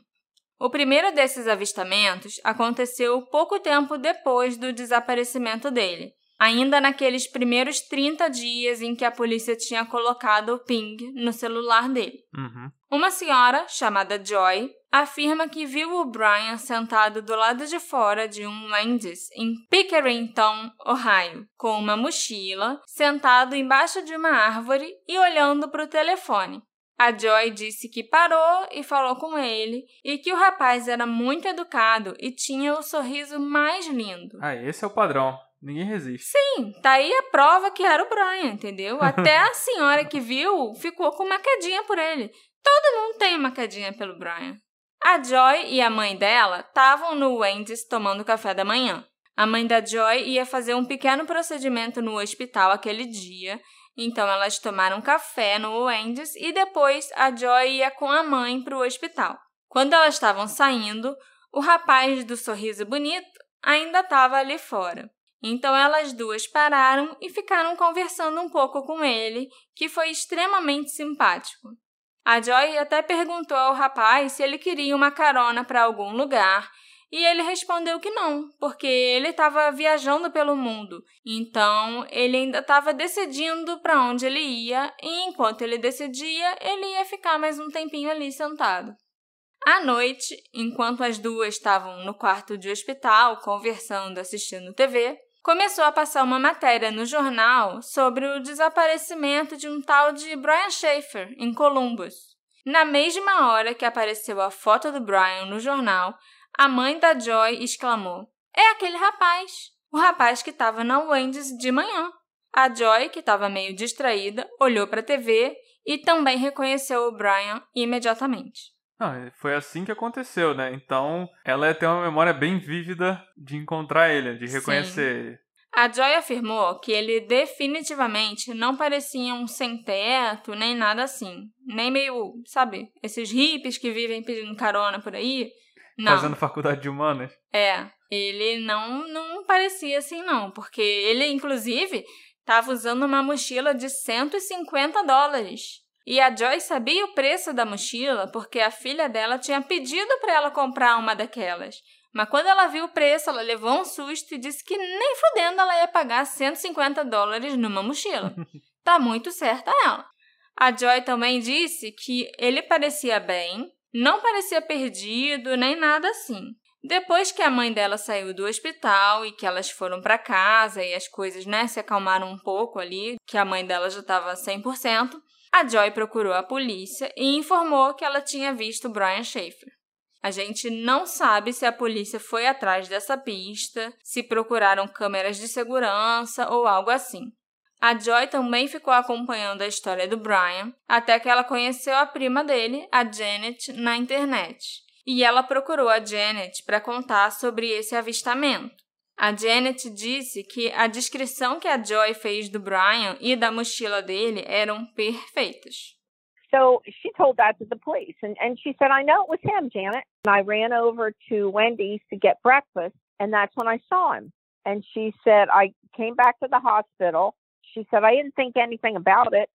O primeiro desses avistamentos aconteceu pouco tempo depois do desaparecimento dele, ainda naqueles primeiros 30 dias em que a polícia tinha colocado o ping no celular dele. Uhum. Uma senhora, chamada Joy, afirma que viu o Brian sentado do lado de fora de um Wendy's em Pickerington, Ohio, com uma mochila, sentado embaixo de uma árvore e olhando para o telefone. A Joy disse que parou e falou com ele e que o rapaz era muito educado e tinha o sorriso mais lindo. Ah, esse é o padrão. Ninguém resiste. Sim, tá aí a prova que era o Brian, entendeu? Até a <laughs> senhora que viu ficou com uma quedinha por ele. Todo mundo tem uma quedinha pelo Brian. A Joy e a mãe dela estavam no Wendy's tomando café da manhã. A mãe da Joy ia fazer um pequeno procedimento no hospital aquele dia, então elas tomaram café no Wendy's e depois a Joy ia com a mãe para o hospital. Quando elas estavam saindo, o rapaz do sorriso bonito ainda estava ali fora. Então elas duas pararam e ficaram conversando um pouco com ele, que foi extremamente simpático. A Joy até perguntou ao rapaz se ele queria uma carona para algum lugar, e ele respondeu que não, porque ele estava viajando pelo mundo. Então, ele ainda estava decidindo para onde ele ia, e enquanto ele decidia, ele ia ficar mais um tempinho ali sentado. À noite, enquanto as duas estavam no quarto de hospital conversando, assistindo TV, começou a passar uma matéria no jornal sobre o desaparecimento de um tal de Brian Schaefer em Columbus. Na mesma hora que apareceu a foto do Brian no jornal, a mãe da Joy exclamou: É aquele rapaz! O rapaz que estava na Wendy's de manhã. A Joy, que estava meio distraída, olhou para a TV e também reconheceu o Brian imediatamente. Não, foi assim que aconteceu, né? Então, ela tem uma memória bem vívida de encontrar ele, de reconhecer Sim. ele. A Joy afirmou que ele definitivamente não parecia um sem-teto, nem nada assim. Nem meio, sabe, esses hippies que vivem pedindo carona por aí. Não. Fazendo faculdade de humanas. É, ele não, não parecia assim, não. Porque ele, inclusive, estava usando uma mochila de 150 dólares. E a Joy sabia o preço da mochila porque a filha dela tinha pedido para ela comprar uma daquelas. Mas quando ela viu o preço, ela levou um susto e disse que nem fudendo ela ia pagar 150 dólares numa mochila. <laughs> tá muito certa ela. A Joy também disse que ele parecia bem, não parecia perdido, nem nada assim. Depois que a mãe dela saiu do hospital e que elas foram para casa e as coisas né, se acalmaram um pouco ali, que a mãe dela já estava 100%, a Joy procurou a polícia e informou que ela tinha visto Brian Schaefer. A gente não sabe se a polícia foi atrás dessa pista, se procuraram câmeras de segurança ou algo assim. A Joy também ficou acompanhando a história do Brian até que ela conheceu a prima dele, a Janet, na internet. E ela procurou a Janet para contar sobre esse avistamento. A Janet disse que a descrição que a Joy fez do Brian e da mochila dele eram perfeitas. So she told that to the police. And, and she said, I know it was him, Janet. And I ran over to Wendy's to get breakfast, and that's when I saw him. And she said, I came back to the hospital. She said, I didn't think anything about it.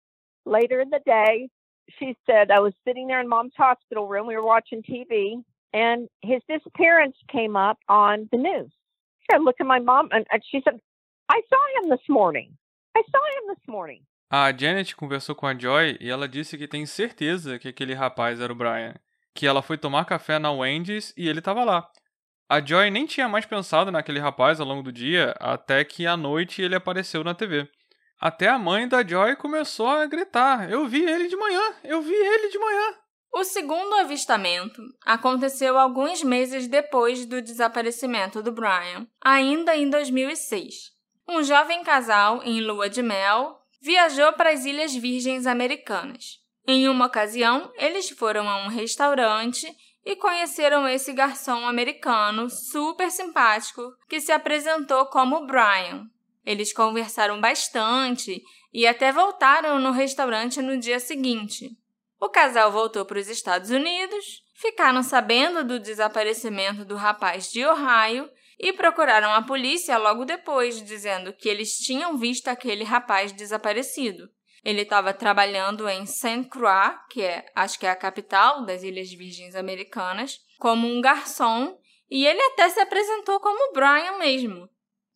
Later in the day, she said, I was sitting there in mom's hospital room. We were watching TV, and his disappearance came up on the news. I looked at my mom, and, and she said, I saw him this morning. I saw him this morning. A Janet conversou com a Joy e ela disse que tem certeza que aquele rapaz era o Brian. Que ela foi tomar café na Wendy's e ele estava lá. A Joy nem tinha mais pensado naquele rapaz ao longo do dia, até que à noite ele apareceu na TV. Até a mãe da Joy começou a gritar: Eu vi ele de manhã! Eu vi ele de manhã! O segundo avistamento aconteceu alguns meses depois do desaparecimento do Brian, ainda em 2006. Um jovem casal em lua de mel viajou para as Ilhas Virgens Americanas. Em uma ocasião, eles foram a um restaurante e conheceram esse garçom americano super simpático que se apresentou como Brian. Eles conversaram bastante e até voltaram no restaurante no dia seguinte. O casal voltou para os Estados Unidos, ficaram sabendo do desaparecimento do rapaz de Ohio e procuraram a polícia logo depois, dizendo que eles tinham visto aquele rapaz desaparecido. Ele estava trabalhando em Saint Croix, que é, acho que é a capital das Ilhas Virgens Americanas, como um garçom, e ele até se apresentou como Brian mesmo.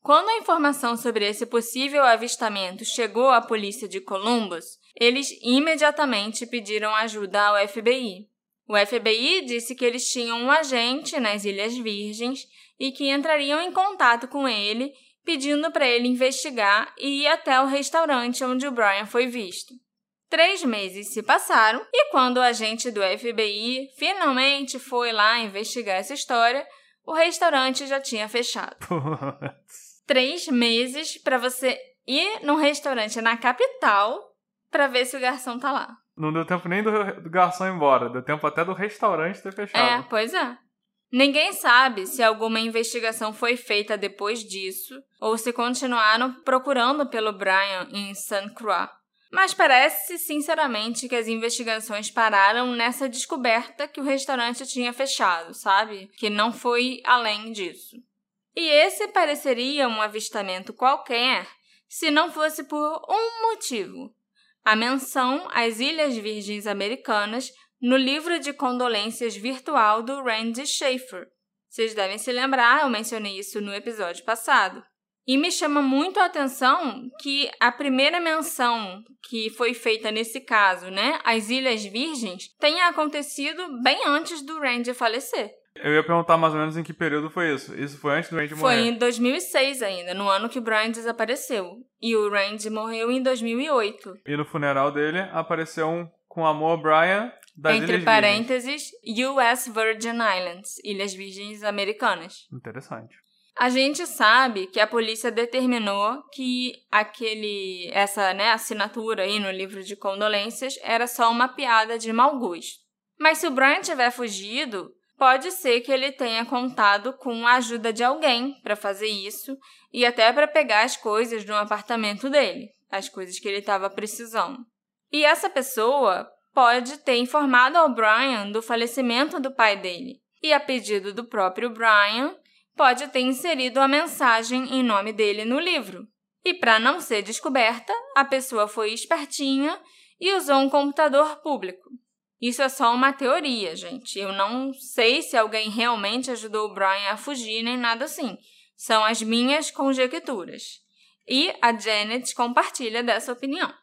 Quando a informação sobre esse possível avistamento chegou à polícia de Columbus, eles imediatamente pediram ajuda ao FBI. O FBI disse que eles tinham um agente nas Ilhas Virgens e que entrariam em contato com ele, pedindo para ele investigar e ir até o restaurante onde o Brian foi visto. Três meses se passaram e quando o agente do FBI finalmente foi lá investigar essa história, o restaurante já tinha fechado. <laughs> Três meses para você ir num restaurante na capital para ver se o garçom tá lá. Não deu tempo nem do, do garçom ir embora, deu tempo até do restaurante ter fechado. É, pois é. Ninguém sabe se alguma investigação foi feita depois disso ou se continuaram procurando pelo Brian em St. Croix. Mas parece, sinceramente, que as investigações pararam nessa descoberta que o restaurante tinha fechado, sabe? Que não foi além disso. E esse pareceria um avistamento qualquer se não fosse por um motivo: a menção às Ilhas Virgens Americanas no livro de condolências virtual do Randy Schaefer. Vocês devem se lembrar, eu mencionei isso no episódio passado. E me chama muito a atenção que a primeira menção que foi feita nesse caso, né, as Ilhas Virgens, tenha acontecido bem antes do Randy falecer. Eu ia perguntar mais ou menos em que período foi isso. Isso foi antes do Randy Foi morrer? em 2006 ainda, no ano que o Brian desapareceu. E o Randy morreu em 2008. E no funeral dele apareceu um com amor Brian das entre Ilhas parênteses, US Virgin Islands, Ilhas Virgens Americanas. Virgens. Interessante. A gente sabe que a polícia determinou que aquele essa né, assinatura aí no livro de condolências era só uma piada de mau gosto. Mas se o Brian tiver fugido, pode ser que ele tenha contado com a ajuda de alguém para fazer isso e até para pegar as coisas no apartamento dele, as coisas que ele estava precisando. E essa pessoa pode ter informado ao Brian do falecimento do pai dele. E a pedido do próprio Brian, pode ter inserido a mensagem em nome dele no livro. E para não ser descoberta, a pessoa foi espertinha e usou um computador público. Isso é só uma teoria, gente. Eu não sei se alguém realmente ajudou o Brian a fugir nem nada assim. São as minhas conjecturas. E a Janet compartilha dessa opinião.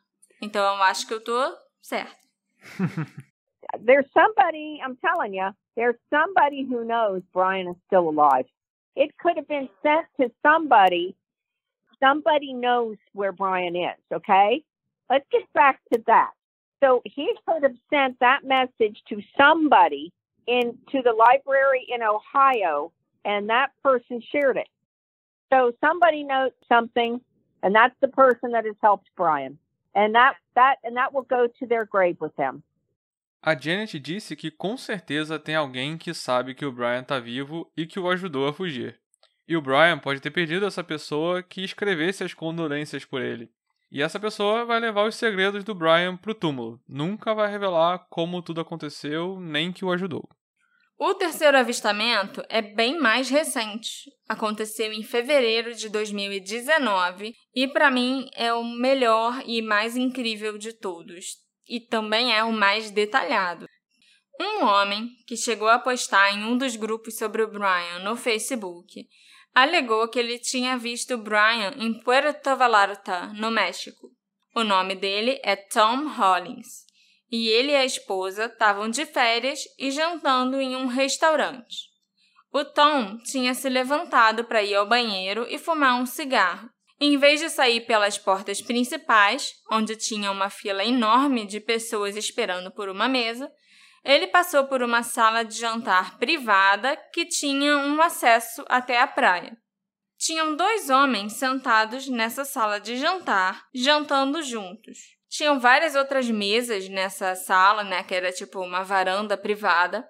Então eu acho que eu tô certa. <laughs> there's somebody, I'm telling you, there's somebody who knows Brian is still alive. It could have been sent to somebody. Somebody knows where Brian is, okay? Let's get back to that. So he could have sent that message to somebody into the library in Ohio, and that person shared it. So somebody knows something, and that's the person that has helped Brian. And that that and that will go to their grave with them. A Janet disse que com certeza tem alguém que sabe que o Brian está vivo e que o ajudou a fugir. E o Brian pode ter pedido essa pessoa que escrevesse as condolências por ele. E essa pessoa vai levar os segredos do Brian pro túmulo. Nunca vai revelar como tudo aconteceu, nem que o ajudou. O terceiro avistamento é bem mais recente. Aconteceu em fevereiro de 2019 e, para mim, é o melhor e mais incrível de todos. E também é o mais detalhado. Um homem que chegou a postar em um dos grupos sobre o Brian no Facebook alegou que ele tinha visto Brian em Puerto Vallarta, no México. O nome dele é Tom Hollins, e ele e a esposa estavam de férias e jantando em um restaurante. O Tom tinha se levantado para ir ao banheiro e fumar um cigarro. Em vez de sair pelas portas principais, onde tinha uma fila enorme de pessoas esperando por uma mesa, ele passou por uma sala de jantar privada que tinha um acesso até a praia. Tinham dois homens sentados nessa sala de jantar, jantando juntos. Tinham várias outras mesas nessa sala, né, que era tipo uma varanda privada,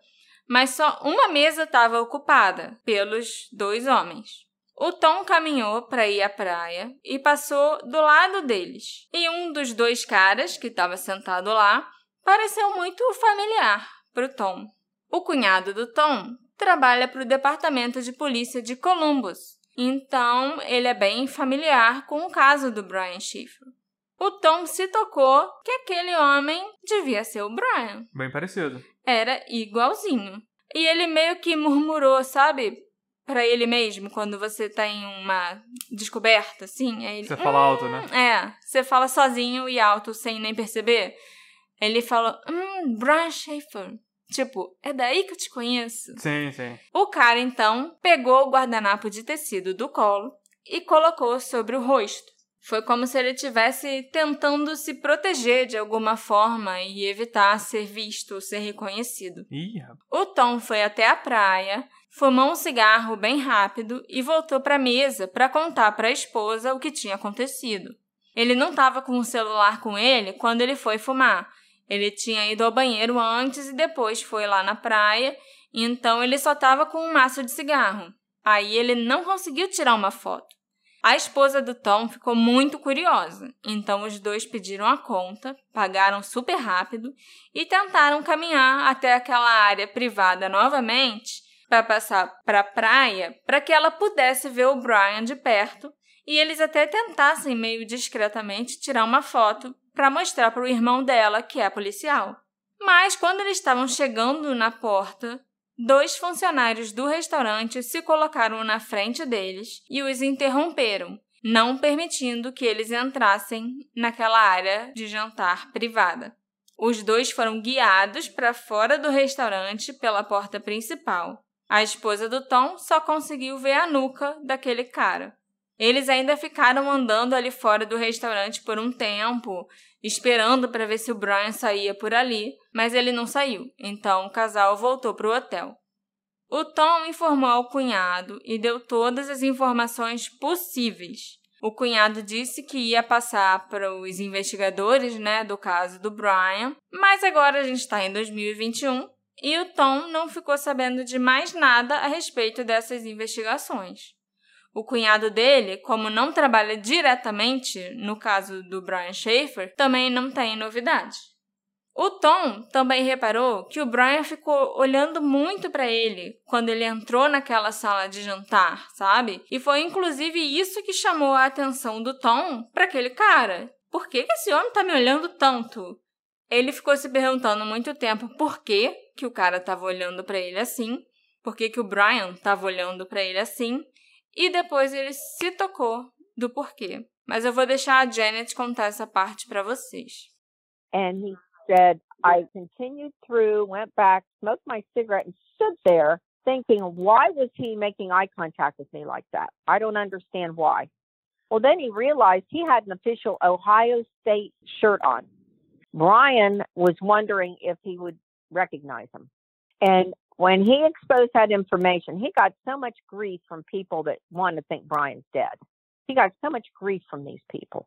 mas só uma mesa estava ocupada pelos dois homens. O Tom caminhou para ir à praia e passou do lado deles. E um dos dois caras que estava sentado lá pareceu muito familiar para o Tom. O cunhado do Tom trabalha para o Departamento de Polícia de Columbus, então ele é bem familiar com o caso do Brian Schaefer. O Tom se tocou que aquele homem devia ser o Brian. Bem parecido. Era igualzinho. E ele meio que murmurou, sabe? para ele mesmo quando você tá em uma descoberta, assim. Aí ele, você fala alto, né? Hum, é, você fala sozinho e alto sem nem perceber. Ele fala, hum, Brian Schaefer. Tipo, é daí que eu te conheço. Sim, sim. O cara, então, pegou o guardanapo de tecido do colo e colocou sobre o rosto. Foi como se ele estivesse tentando se proteger de alguma forma e evitar ser visto ou ser reconhecido. Ih, o Tom foi até a praia, fumou um cigarro bem rápido e voltou para a mesa para contar para a esposa o que tinha acontecido. Ele não estava com o celular com ele quando ele foi fumar, ele tinha ido ao banheiro antes e depois foi lá na praia, então ele só estava com um maço de cigarro. Aí ele não conseguiu tirar uma foto. A esposa do Tom ficou muito curiosa, então os dois pediram a conta, pagaram super rápido e tentaram caminhar até aquela área privada novamente para passar para a praia para que ela pudesse ver o Brian de perto e eles até tentassem meio discretamente tirar uma foto para mostrar para o irmão dela, que é policial. Mas quando eles estavam chegando na porta, dois funcionários do restaurante se colocaram na frente deles e os interromperam, não permitindo que eles entrassem naquela área de jantar privada. Os dois foram guiados para fora do restaurante pela porta principal. A esposa do Tom só conseguiu ver a nuca daquele cara. Eles ainda ficaram andando ali fora do restaurante por um tempo, esperando para ver se o Brian saía por ali, mas ele não saiu, então o casal voltou para o hotel. O Tom informou ao cunhado e deu todas as informações possíveis. O cunhado disse que ia passar para os investigadores, né, do caso do Brian, mas agora a gente está em 2021 e o Tom não ficou sabendo de mais nada a respeito dessas investigações. O cunhado dele, como não trabalha diretamente no caso do Brian Schaefer, também não tem novidade. O Tom também reparou que o Brian ficou olhando muito para ele quando ele entrou naquela sala de jantar, sabe? E foi inclusive isso que chamou a atenção do Tom para aquele cara. Por que, esse homem tá me olhando tanto? Ele ficou se perguntando muito tempo por que, que o cara estava olhando para ele assim, por que, que o Brian estava olhando para ele assim, e depois ele se tocou do porquê. Mas eu vou deixar a Janet contar essa parte para vocês. And he said, I continued through, went back, smoked my cigarette, and stood there thinking, why was he making eye contact with me like that? I don't understand why. Well, then he realized he had an official Ohio State shirt on. Brian was wondering if he would recognize him. And when he exposed that information, he got so much grief from people that want to think Brian's dead. He got so much grief from these people.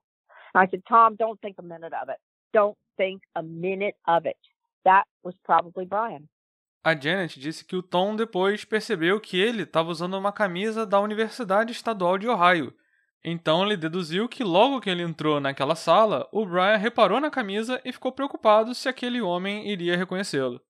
And I said, Tom, don't think a minute of it. Don't think a minute of it. That was probably Brian. A Janet disse que o Tom depois percebeu que ele estava usando uma camisa da Universidade Estadual de Ohio. Então ele deduziu que logo que ele entrou naquela sala, o Brian reparou na camisa e ficou preocupado se aquele homem iria reconhecê-lo.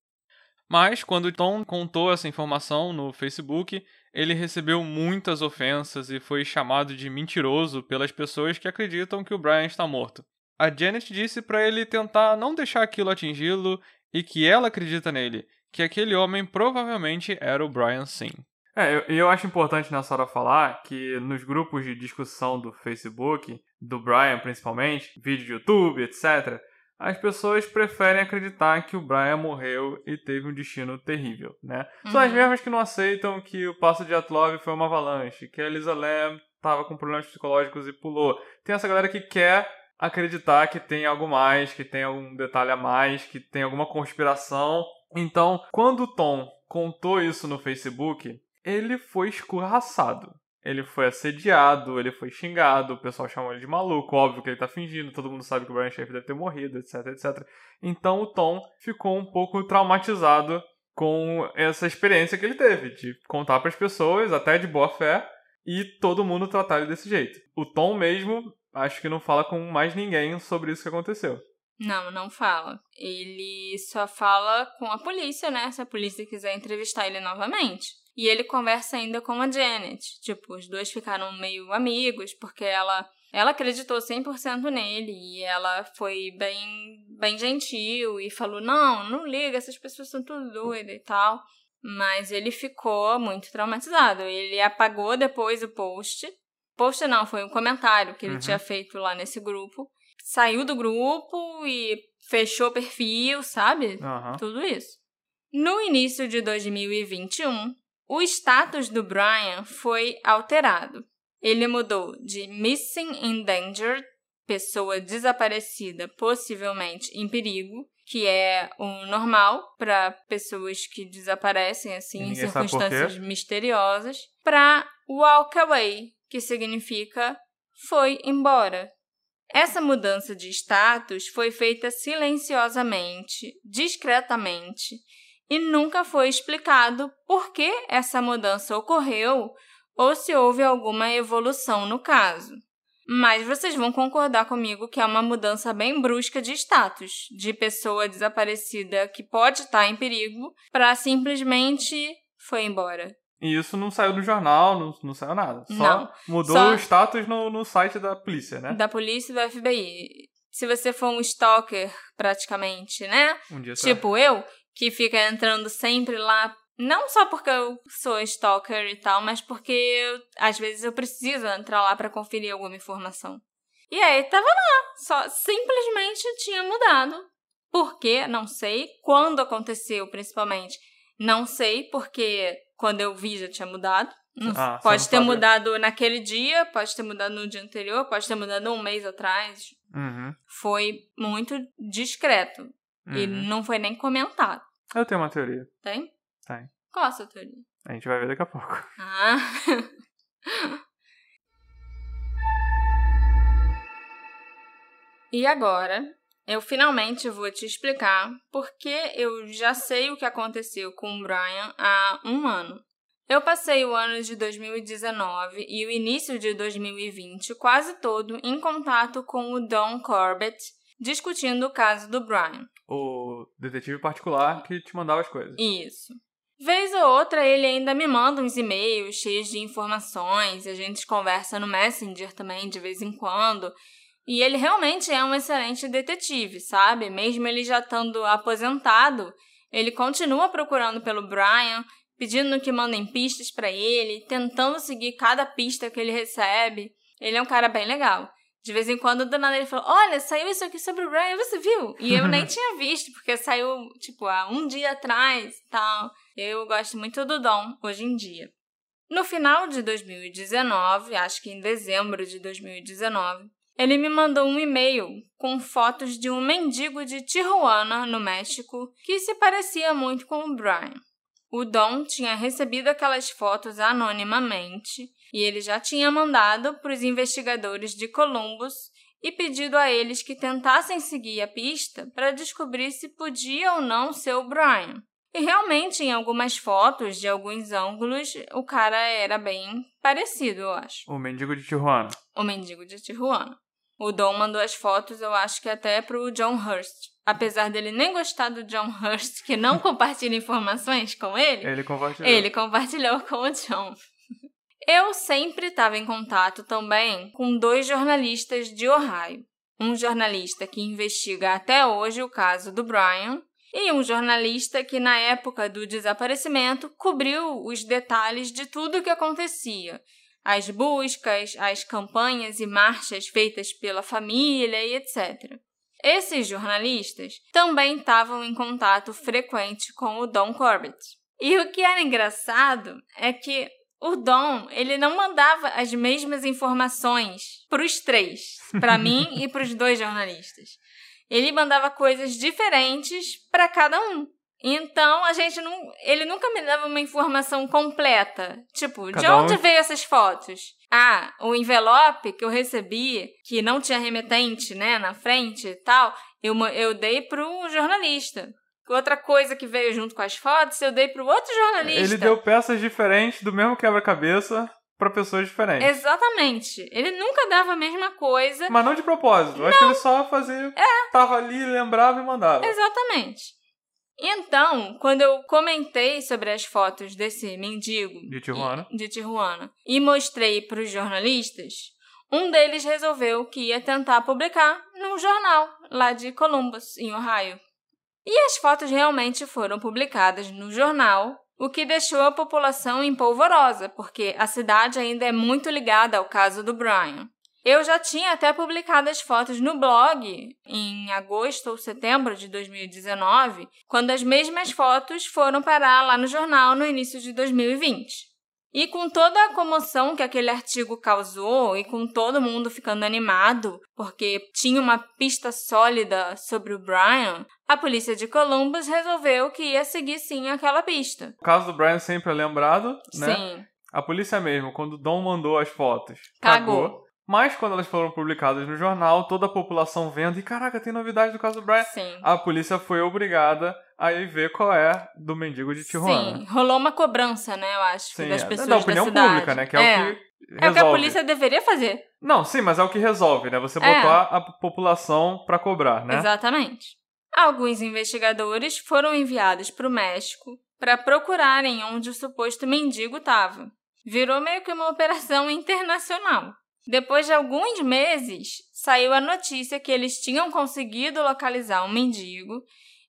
Mas quando Tom contou essa informação no Facebook, ele recebeu muitas ofensas e foi chamado de mentiroso pelas pessoas que acreditam que o Brian está morto. A Janet disse para ele tentar não deixar aquilo atingi-lo e que ela acredita nele, que aquele homem provavelmente era o Brian sim. É, eu, eu acho importante nessa hora falar que nos grupos de discussão do Facebook, do Brian principalmente, vídeo de YouTube, etc., as pessoas preferem acreditar que o Brian morreu e teve um destino terrível, né? Uhum. São as uhum. mesmas que não aceitam que o passo de Atlov foi uma avalanche, que a Elisa Lam estava com problemas psicológicos e pulou. Tem essa galera que quer acreditar que tem algo mais, que tem algum detalhe a mais, que tem alguma conspiração. Então, quando o Tom contou isso no Facebook, ele foi escorraçado. Ele foi assediado, ele foi xingado, o pessoal chamou ele de maluco, óbvio que ele tá fingindo, todo mundo sabe que o Brian Schaefer deve ter morrido, etc, etc. Então o Tom ficou um pouco traumatizado com essa experiência que ele teve, de contar para as pessoas, até de boa fé, e todo mundo tratar ele desse jeito. O Tom mesmo, acho que não fala com mais ninguém sobre isso que aconteceu. Não, não fala. Ele só fala com a polícia, né? Se a polícia quiser entrevistar ele novamente. E ele conversa ainda com a Janet. Tipo, os dois ficaram meio amigos, porque ela ela acreditou 100% nele e ela foi bem, bem gentil e falou: Não, não liga, essas pessoas são tudo doidas e tal. Mas ele ficou muito traumatizado. Ele apagou depois o post. Post não, foi um comentário que ele uhum. tinha feito lá nesse grupo. Saiu do grupo e fechou perfil, sabe? Uhum. Tudo isso. No início de 2021, o status do Brian foi alterado. Ele mudou de Missing Endangered, pessoa desaparecida, possivelmente em perigo, que é o normal para pessoas que desaparecem assim em circunstâncias misteriosas, para walk away, que significa foi embora. Essa mudança de status foi feita silenciosamente, discretamente e nunca foi explicado por que essa mudança ocorreu ou se houve alguma evolução no caso. Mas vocês vão concordar comigo que é uma mudança bem brusca de status, de pessoa desaparecida que pode estar em perigo, para simplesmente foi embora. E isso não saiu do jornal, não, não saiu nada. Só não, mudou só o status no, no site da polícia, né? Da polícia e do FBI. Se você for um stalker, praticamente, né? Um dia tipo eu, que fica entrando sempre lá. Não só porque eu sou stalker e tal, mas porque eu, às vezes eu preciso entrar lá para conferir alguma informação. E aí tava lá, só simplesmente tinha mudado. Por quê? Não sei. Quando aconteceu, principalmente, não sei, porque quando eu vi já tinha mudado. Ah, pode ter mudado naquele dia, pode ter mudado no dia anterior, pode ter mudado um mês atrás. Uhum. Foi muito discreto. Uhum. E não foi nem comentado. Eu tenho uma teoria. Tem? Tem. Qual a sua teoria? A gente vai ver daqui a pouco. <laughs> Ah. E agora, eu finalmente vou te explicar porque eu já sei o que aconteceu com o Brian há um ano. Eu passei o ano de 2019 e o início de 2020 quase todo em contato com o Don Corbett, discutindo o caso do Brian. O detetive particular que te mandava as coisas. Isso. Vez ou outra ele ainda me manda uns e-mails cheios de informações, a gente conversa no Messenger também de vez em quando. E ele realmente é um excelente detetive, sabe? Mesmo ele já estando aposentado, ele continua procurando pelo Brian, pedindo que mandem pistas para ele, tentando seguir cada pista que ele recebe. Ele é um cara bem legal. De vez em quando, do nada, ele falou: Olha, saiu isso aqui sobre o Brian, você viu? E eu nem <laughs> tinha visto, porque saiu, tipo, há um dia atrás e tal. Eu gosto muito do Dom hoje em dia. No final de 2019, acho que em dezembro de 2019, ele me mandou um e-mail com fotos de um mendigo de Tijuana, no México, que se parecia muito com o Brian. O Dom tinha recebido aquelas fotos anonimamente e ele já tinha mandado para os investigadores de Columbus e pedido a eles que tentassem seguir a pista para descobrir se podia ou não ser o Brian. E realmente, em algumas fotos, de alguns ângulos, o cara era bem parecido, eu acho. O mendigo de Tijuana. O mendigo de Tijuana. O Dom mandou as fotos, eu acho que até pro John Hurst. Apesar dele nem gostar do John Hurst, que não <laughs> compartilha informações com ele, Ele compartilhou. ele compartilhou com o John. Eu sempre estava em contato também com dois jornalistas de Ohio. Um jornalista que investiga até hoje o caso do Brian e um jornalista que, na época do desaparecimento, cobriu os detalhes de tudo o que acontecia. As buscas, as campanhas e marchas feitas pela família e etc. Esses jornalistas também estavam em contato frequente com o Don Corbett. E o que era engraçado é que o Dom, ele não mandava as mesmas informações para os três, para mim <laughs> e para os dois jornalistas. Ele mandava coisas diferentes para cada um. Então, a gente não. Ele nunca me dava uma informação completa. Tipo, de Cada um- onde veio essas fotos? Ah, o envelope que eu recebi, que não tinha remetente, né, na frente e tal, eu, eu dei pro jornalista. Outra coisa que veio junto com as fotos, eu dei pro outro jornalista. Ele deu peças diferentes do mesmo quebra-cabeça pra pessoas diferentes. Exatamente. Ele nunca dava a mesma coisa. Mas não de propósito. Eu Acho que ele só fazia. É. Tava ali, lembrava e mandava. Exatamente. Então, quando eu comentei sobre as fotos desse mendigo De Tijuana. e- de Tijuana e mostrei para os jornalistas, um deles resolveu que ia tentar publicar num jornal lá de Columbus, em Ohio. E as fotos realmente foram publicadas no jornal, o que deixou a população em polvorosa, porque a cidade ainda é muito ligada ao caso do Brian. Eu já tinha até publicado as fotos no blog em agosto ou setembro de 2019, quando as mesmas fotos foram parar lá no jornal no início de 2020. E com toda a comoção que aquele artigo causou e com todo mundo ficando animado, porque tinha uma pista sólida sobre o Brian, a polícia de Columbus resolveu que ia seguir sim aquela pista. O caso do Brian sempre é lembrado, né? Sim. A polícia mesmo, quando o Dom mandou as fotos, Cagou. cagou. Mas quando elas foram publicadas no jornal, toda a população vendo, e caraca, tem novidade do caso do Brian. Sim. A polícia foi obrigada a ir ver qual é do mendigo de Tijuana. Sim, rolou uma cobrança, né, eu acho, Sim, das é pessoas da opinião cidade. pública, né? Que é, o que resolve. É o que a polícia deveria fazer. Não, sim, mas é o que resolve, né? Você É. botar a população pra cobrar, né? Exatamente. Alguns investigadores foram enviados para o México para procurarem onde o suposto mendigo estava. Virou meio que uma operação <laughs> internacional. Depois de alguns meses, saiu a notícia que eles tinham conseguido localizar um mendigo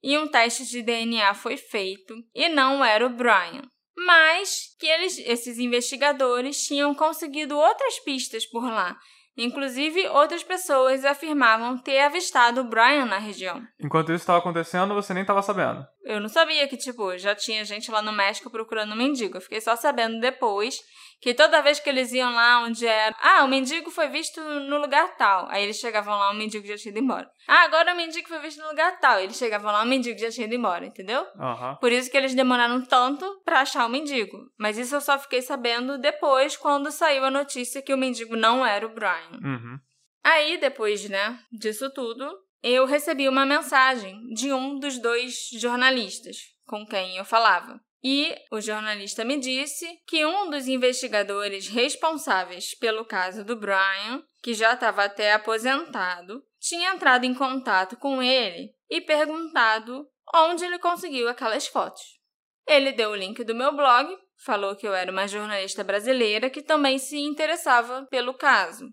e um teste de DNA foi feito e não era o Brian. Mas que eles, esses investigadores tinham conseguido outras pistas por lá. Inclusive, outras pessoas afirmavam ter avistado o Brian na região. Enquanto isso estava acontecendo, você nem tava sabendo. Eu não sabia que, tipo, já tinha gente lá no México procurando um mendigo. Eu fiquei só sabendo depois que toda vez que eles iam lá onde era. Ah, o mendigo foi visto no lugar tal. Aí eles chegavam lá, o mendigo já tinha ido embora. Ah, agora o mendigo foi visto no lugar tal. Eles chegavam lá, o mendigo já tinha ido embora, entendeu? Aham. Por isso que eles demoraram tanto pra achar o mendigo. Mas isso eu só fiquei sabendo depois, quando saiu a notícia que o mendigo não era o Brian. Uhum. Aí, depois, né, disso tudo, eu recebi uma mensagem de um dos dois jornalistas com quem eu falava. E o jornalista me disse que um dos investigadores responsáveis pelo caso do Brian, que já estava até aposentado, tinha entrado em contato com ele e perguntado onde ele conseguiu aquelas fotos. Ele deu o link do meu blog, falou que eu era uma jornalista brasileira que também se interessava pelo caso.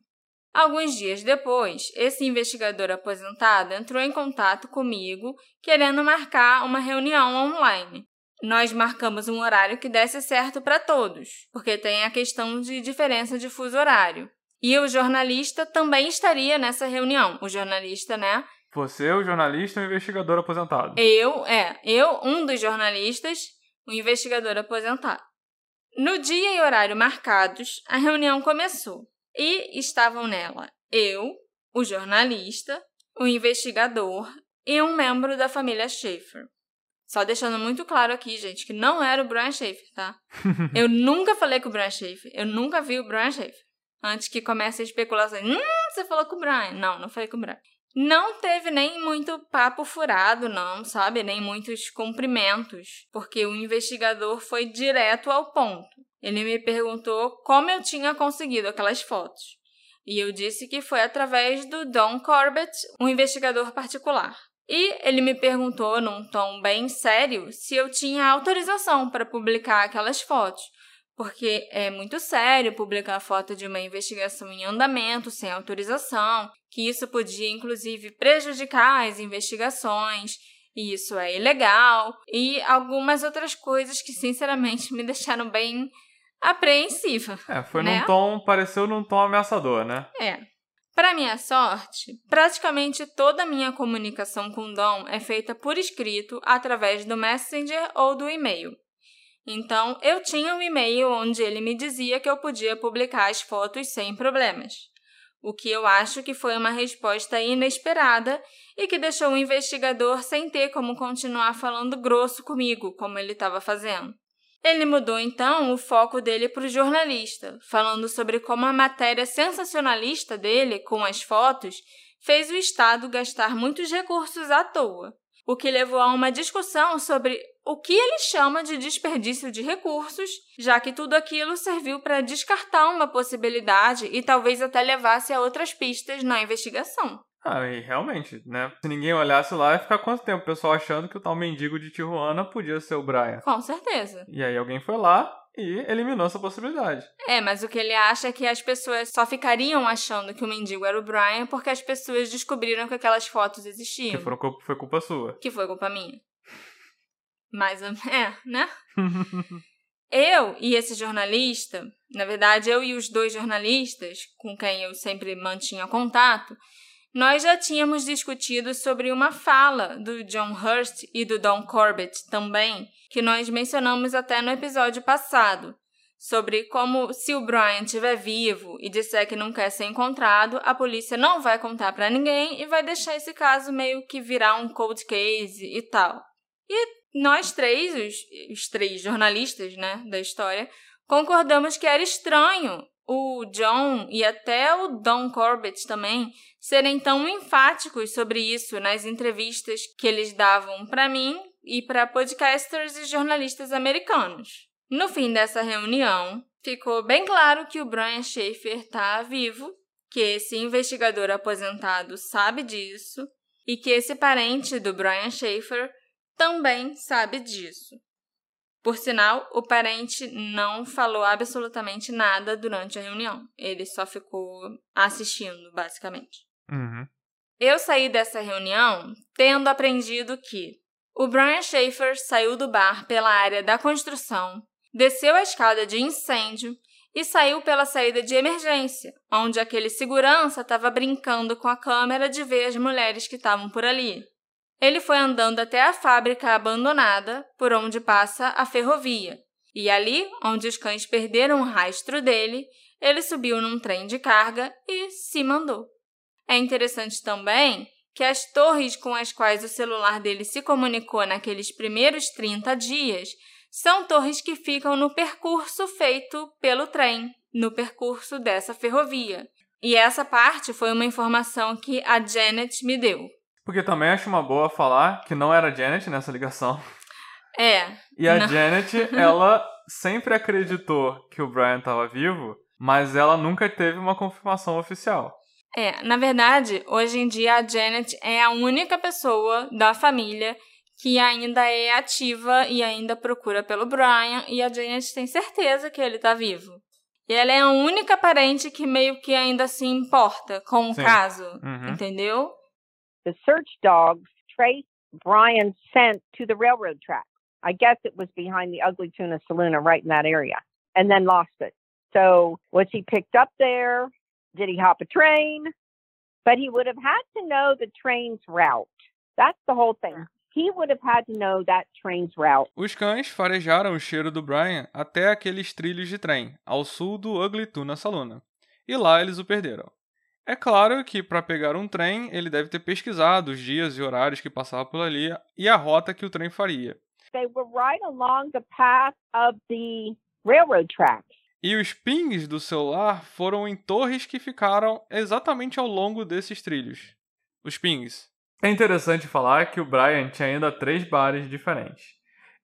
Alguns dias depois, esse investigador aposentado entrou em contato comigo querendo marcar uma reunião online. Nós marcamos um horário que desse certo para todos, porque tem a questão de diferença de fuso horário. E o jornalista também estaria nessa reunião. O jornalista, né? Você, o jornalista e o investigador aposentado. Eu, é, eu, um dos jornalistas, o investigador aposentado. No dia e horário marcados, a reunião começou. E estavam nela eu, o jornalista, o investigador e um membro da família Schaefer. Só deixando muito claro aqui, gente, que não era o Brian Schaefer, tá? <laughs> eu nunca falei com o Brian Schaefer. Eu nunca vi o Brian Schaefer. Antes que comece a especulação. Hum, você falou com o Brian. Não, não falei com o Brian. Não teve nem muito papo furado, não, sabe? Nem muitos cumprimentos, porque o investigador foi direto ao ponto. Ele me perguntou como eu tinha conseguido aquelas fotos. E eu disse que foi através do Don Corbett, um investigador particular. E ele me perguntou, num tom bem sério, se eu tinha autorização para publicar aquelas fotos, porque é muito sério publicar foto de uma investigação em andamento sem autorização, que isso podia inclusive prejudicar as investigações, e isso é ilegal, e algumas outras coisas que sinceramente me deixaram bem apreensiva. É, foi né? num tom, pareceu num tom ameaçador, né? É. Para minha sorte, praticamente toda a minha comunicação com Dom é feita por escrito através do Messenger ou do e-mail. Então, eu tinha um e-mail onde ele me dizia que eu podia publicar as fotos sem problemas. O que eu acho que foi uma resposta inesperada e que deixou o investigador sem ter como continuar falando grosso comigo, como ele estava fazendo. Ele mudou então o foco dele para o jornalista, falando sobre como a matéria sensacionalista dele, com as fotos, fez o Estado gastar muitos recursos à toa, o que levou a uma discussão sobre o que ele chama de desperdício de recursos, já que tudo aquilo serviu para descartar uma possibilidade e talvez até levasse a outras pistas na investigação. Ah, e realmente, né? Se ninguém olhasse lá, ia ficar quanto tempo o pessoal achando que o tal mendigo de Tijuana podia ser o Brian? Com certeza. E aí alguém foi lá e eliminou essa possibilidade. É, mas o que ele acha é que as pessoas só ficariam achando que o mendigo era o Brian porque as pessoas descobriram que aquelas fotos existiam. Que foram, foi culpa sua. Que foi culpa minha. Mas, é, né? <laughs> eu e esse jornalista, na verdade, eu e os dois jornalistas com quem eu sempre mantinha contato, nós já tínhamos discutido sobre uma fala do John Hurst e do Don Corbett também, que nós mencionamos até no episódio passado, sobre como se o Brian estiver vivo e disser que não quer ser encontrado, a polícia não vai contar para ninguém e vai deixar esse caso meio que virar um cold case e tal. E nós três, os, os três jornalistas, né, da história, concordamos que era estranho o John e até o Don Corbett também serem tão enfáticos sobre isso nas entrevistas que eles davam para mim e para podcasters e jornalistas americanos. No fim dessa reunião, ficou bem claro que o Brian Schaefer está vivo, que esse investigador aposentado sabe disso e que esse parente do Brian Schaefer também sabe disso. Por sinal, o parente não falou absolutamente nada durante a reunião. Ele só ficou assistindo, basicamente. Uhum. Eu saí dessa reunião tendo aprendido que o Brian Schaefer saiu do bar pela área da construção, desceu a escada de incêndio e saiu pela saída de emergência, onde aquele segurança estava brincando com a câmera de ver as mulheres que estavam por ali. Ele foi andando até a fábrica abandonada, por onde passa a ferrovia, e ali, onde os cães perderam o rastro dele, ele subiu num trem de carga e se mandou. É interessante também que as torres com as quais o celular dele se comunicou naqueles primeiros 30 dias são torres que ficam no percurso feito pelo trem, no percurso dessa ferrovia. E essa parte foi uma informação que a Janet me deu. Porque também acho uma boa falar que não era a Janet nessa ligação. É. E a não. Janet, <laughs> ela sempre acreditou que o Brian estava vivo, mas ela nunca teve uma confirmação oficial. É, na verdade, hoje em dia a Janet é a única pessoa da família que ainda é ativa e ainda procura pelo Brian, e a Janet tem certeza que ele tá vivo. E ela é a única parente que meio que ainda se importa com o Sim. caso, Uhum. entendeu? The search dogs traced Brian's scent to the railroad track. I guess it was behind the Ugly Tuna Saloon right in that area, and then lost it. So was he picked up there? Did he hop a train? But he would have had to know the train's route. That's the whole thing. He would have had to know that train's route. Os cães farejaram o cheiro do Brian até aqueles trilhos de trem, ao sul do Ugly Tuna Saluna. E lá eles o perderam. É claro que para pegar um trem, ele deve ter pesquisado os dias e horários que passava por ali e a rota que o trem faria. They were right along the path of the railroad tracks. E os pings do celular foram em torres que ficaram exatamente ao longo desses trilhos. Os pings. É interessante falar que o Brian tinha ainda três bares diferentes.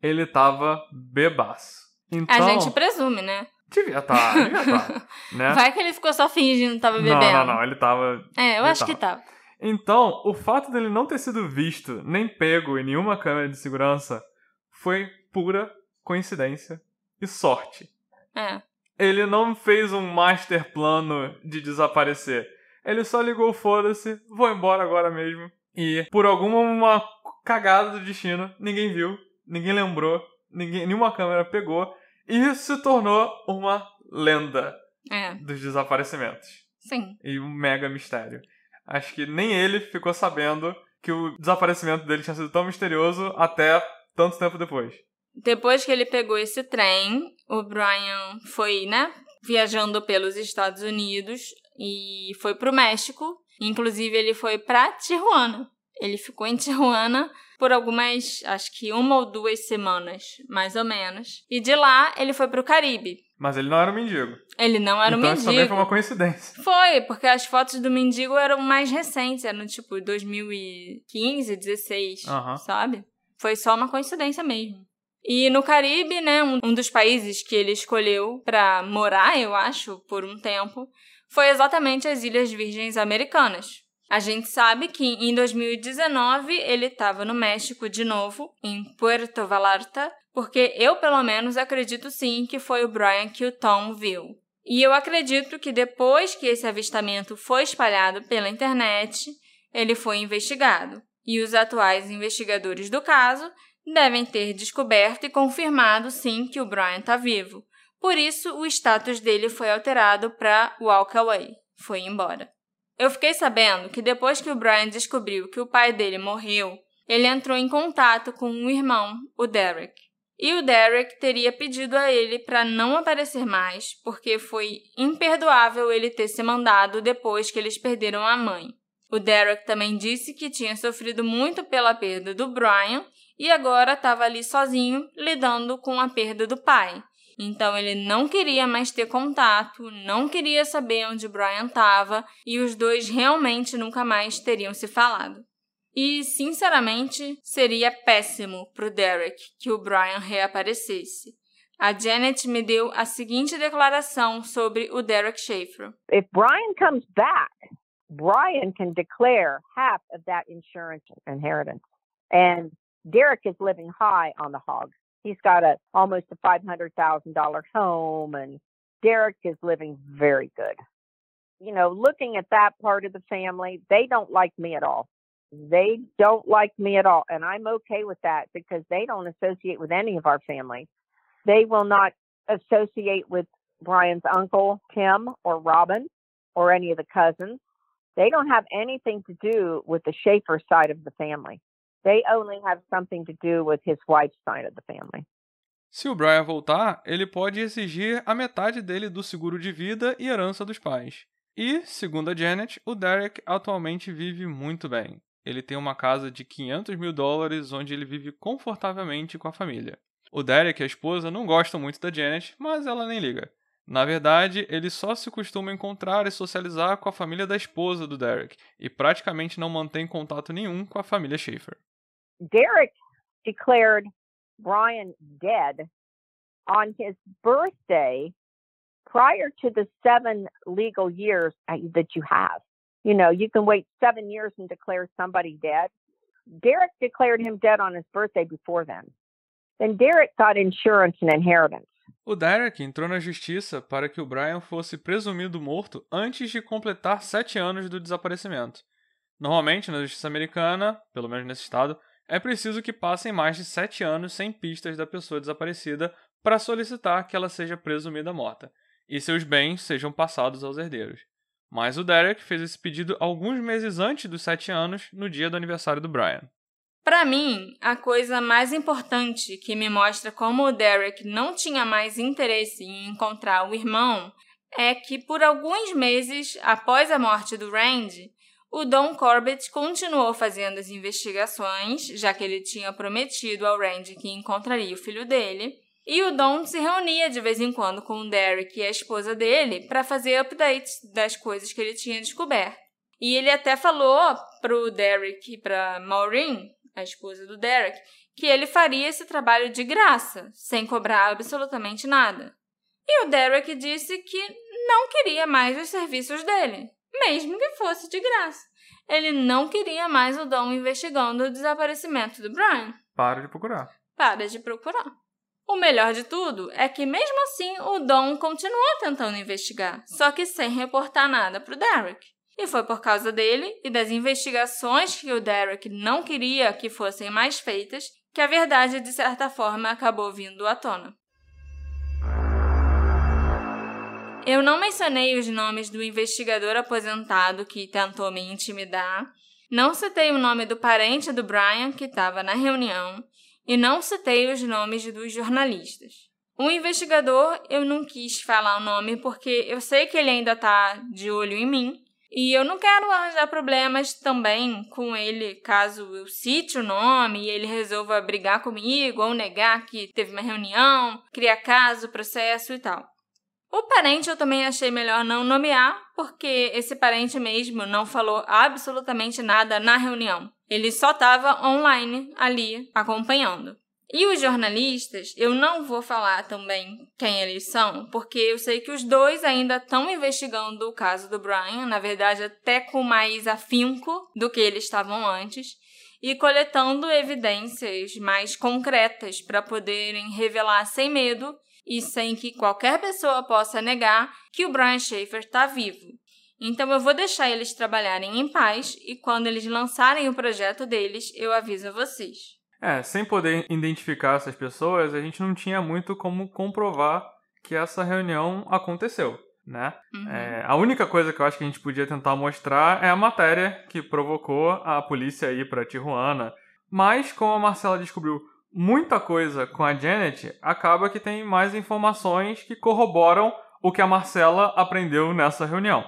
Ele tava bebaço. Então, A gente presume, né? Devia estar, devia estar, <laughs> né? Vai que ele ficou só fingindo que tava bebendo. Não, não, não, ele tava... É, eu acho que tava. Então, o fato dele não ter sido visto nem pego em nenhuma câmera de segurança foi pura coincidência e sorte. É. Ele não fez um master plano de desaparecer. Ele só ligou, foda-se, vou embora agora mesmo. E por alguma cagada do destino, ninguém viu, ninguém lembrou, ninguém, nenhuma câmera pegou. E isso se tornou uma lenda É, dos desaparecimentos. sim. E um mega mistério. Acho que nem ele ficou sabendo que o desaparecimento dele tinha sido tão misterioso até tanto tempo depois. Depois que ele pegou esse trem, o Brian foi, né, viajando pelos Estados Unidos e foi pro México. Inclusive, ele foi pra Tijuana. Ele ficou em <laughs> Tijuana por algumas, acho que uma ou duas semanas, mais ou menos. E de lá, ele foi pro Caribe. Mas ele não era um mendigo. Ele não era então um isso também mendigo. foi uma coincidência. Foi, porque as fotos do mendigo eram mais recentes, eram tipo 2015, 16, Aham. sabe? Foi só uma coincidência mesmo. E no Caribe, né, um, um dos países que ele escolheu pra morar, eu acho, por um tempo, foi exatamente as Ilhas Virgens Americanas. A gente sabe que em 2019 ele estava no México de novo, em Puerto Vallarta, porque eu, pelo menos, acredito sim que foi o Brian que o Tom viu. E eu acredito que depois que esse avistamento foi espalhado pela internet, ele foi investigado. E os atuais investigadores do caso devem ter descoberto e confirmado sim que o Brian está vivo. Por isso, o status dele foi alterado para walk away. Foi embora. Eu fiquei sabendo que depois que o Brian descobriu que o pai dele morreu, ele entrou em contato com um irmão, o Derek. E o Derek teria pedido a ele para não aparecer mais, porque foi imperdoável ele ter se mandado depois que eles perderam a mãe. O Derek também disse que tinha sofrido muito pela perda do Brian e agora estava ali sozinho lidando com a perda do pai. Então ele não queria mais ter contato, não queria saber onde Brian estava e os dois realmente nunca mais teriam se falado. E, sinceramente, seria péssimo pro Derek que o Brian reaparecesse. A Janet me deu a seguinte declaração sobre o Derek Schaefer. If Brian comes back, Brian can declare half of that insurance inheritance. And Derek is living high on the hog. He's got a almost a five hundred thousand dollar home, and Derek is living very good. You know, looking at that part of the family, they don't like me at all. They don't like me at all, and I'm okay with that because they don't associate with any of our family. They will not associate with Brian's uncle Tim or Robin or any of the cousins. They don't have anything to do with the Schaefer side of the family. They only have something to do with his wife's side of the family. Se o Brian voltar, ele pode exigir a metade dele do seguro de vida e herança dos pais. E, segundo a Janet, o Derek atualmente vive muito bem. Ele tem uma casa de 500 mil dólares onde ele vive confortavelmente com a família. O Derek e a esposa não gostam muito da Janet, mas ela nem liga. Na verdade, ele só se costuma encontrar e socializar com a família da esposa do Derek e praticamente não mantém contato nenhum com a família Schaefer. Derek declared Brian dead on his birthday prior to the seven legal years that you have. You know, you can wait seven years and declare somebody dead. Derek declared him dead on his birthday before then. Then Derek got insurance and inheritance. O Derek entrou na justiça para que o Brian fosse presumido morto antes de completar sete anos do desaparecimento. Normalmente, na justiça americana, pelo menos nesse estado, é preciso que passem mais de sete anos sem pistas da pessoa desaparecida para solicitar que ela seja presumida morta e seus bens sejam passados aos herdeiros. Mas o Derek fez esse pedido alguns meses antes dos sete anos, no dia do aniversário do Brian. Para mim, a coisa mais importante que me mostra como o Derek não tinha mais interesse em encontrar o irmão é que, por alguns meses após a morte do Randy, o Don Corbett continuou fazendo as investigações, já que ele tinha prometido ao Randy que encontraria o filho dele, e o Don se reunia de vez em quando com o Derek e a esposa dele para fazer updates das coisas que ele tinha descoberto. E ele até falou pro Derek e pra Maureen a esposa do Derek, que ele faria esse trabalho de graça, sem cobrar absolutamente nada. E o Derek disse que não queria mais os serviços dele, mesmo que fosse de graça. Ele não queria mais o Dom investigando o desaparecimento do Brian. Para de procurar. Para de procurar. O melhor de tudo é que, mesmo assim, o Dom continuou tentando investigar, só que sem reportar nada para o Derek. E foi por causa dele e das investigações que o Derek não queria que fossem mais feitas que a verdade, de certa forma, acabou vindo à tona. Eu não mencionei os nomes do investigador aposentado que tentou me intimidar, não citei o nome do parente do Brian que estava na reunião e não citei os nomes dos jornalistas. O investigador eu não quis falar o nome porque eu sei que ele ainda está de olho em mim e eu não quero arranjar problemas também com ele caso eu cite o nome e ele resolva brigar comigo ou negar que teve uma reunião, criar caso, processo e tal. O parente eu também achei melhor não nomear, porque esse parente mesmo não falou absolutamente nada na reunião. Ele só estava online ali acompanhando. E os jornalistas, eu não vou falar também quem eles são, porque eu sei que os dois ainda estão investigando o caso do Brian, na verdade, até com mais afinco do que eles estavam antes, e coletando evidências mais concretas para poderem revelar sem medo e sem que qualquer pessoa possa negar que o Brian Schaefer está vivo. Então eu vou deixar eles trabalharem em paz e quando eles lançarem o projeto deles, eu aviso vocês. É, sem poder identificar essas pessoas, a gente não tinha muito como comprovar que essa reunião aconteceu, né? Uhum. É, a única coisa que eu acho que a gente podia tentar mostrar é a matéria que provocou a polícia ir para Tijuana. Mas, como a Marcela descobriu muita coisa com a Janet, acaba que tem mais informações que corroboram o que a Marcela aprendeu nessa reunião.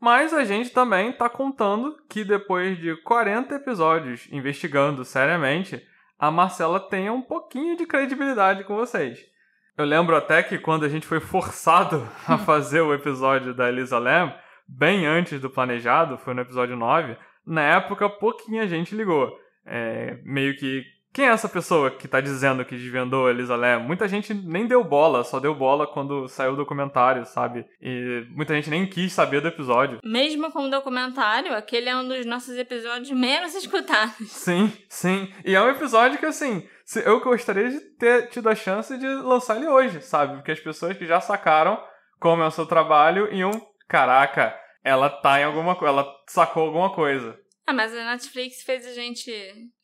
Mas a gente também está contando que depois de 40 episódios investigando seriamente, a Marcela tenha um pouquinho de credibilidade com vocês. Eu lembro até que quando a gente foi forçado <laughs> a fazer o episódio da Elisa Lam, bem antes do planejado, foi no episódio 9, na época pouquinha gente ligou. É, meio que quem é essa pessoa que tá dizendo que desvendou a Elisa Lam? Muita gente nem deu bola, só deu bola quando saiu o documentário, sabe? E muita gente nem quis saber do episódio. Mesmo com o documentário, aquele é um dos nossos episódios menos <laughs> escutados. Sim, sim. E é um episódio que, assim, eu gostaria de ter tido a chance de lançar ele hoje, sabe? Porque as pessoas que já sacaram como é o seu trabalho iam, caraca, ela tá em alguma coisa, ela sacou alguma coisa. Ah, mas a Netflix fez a gente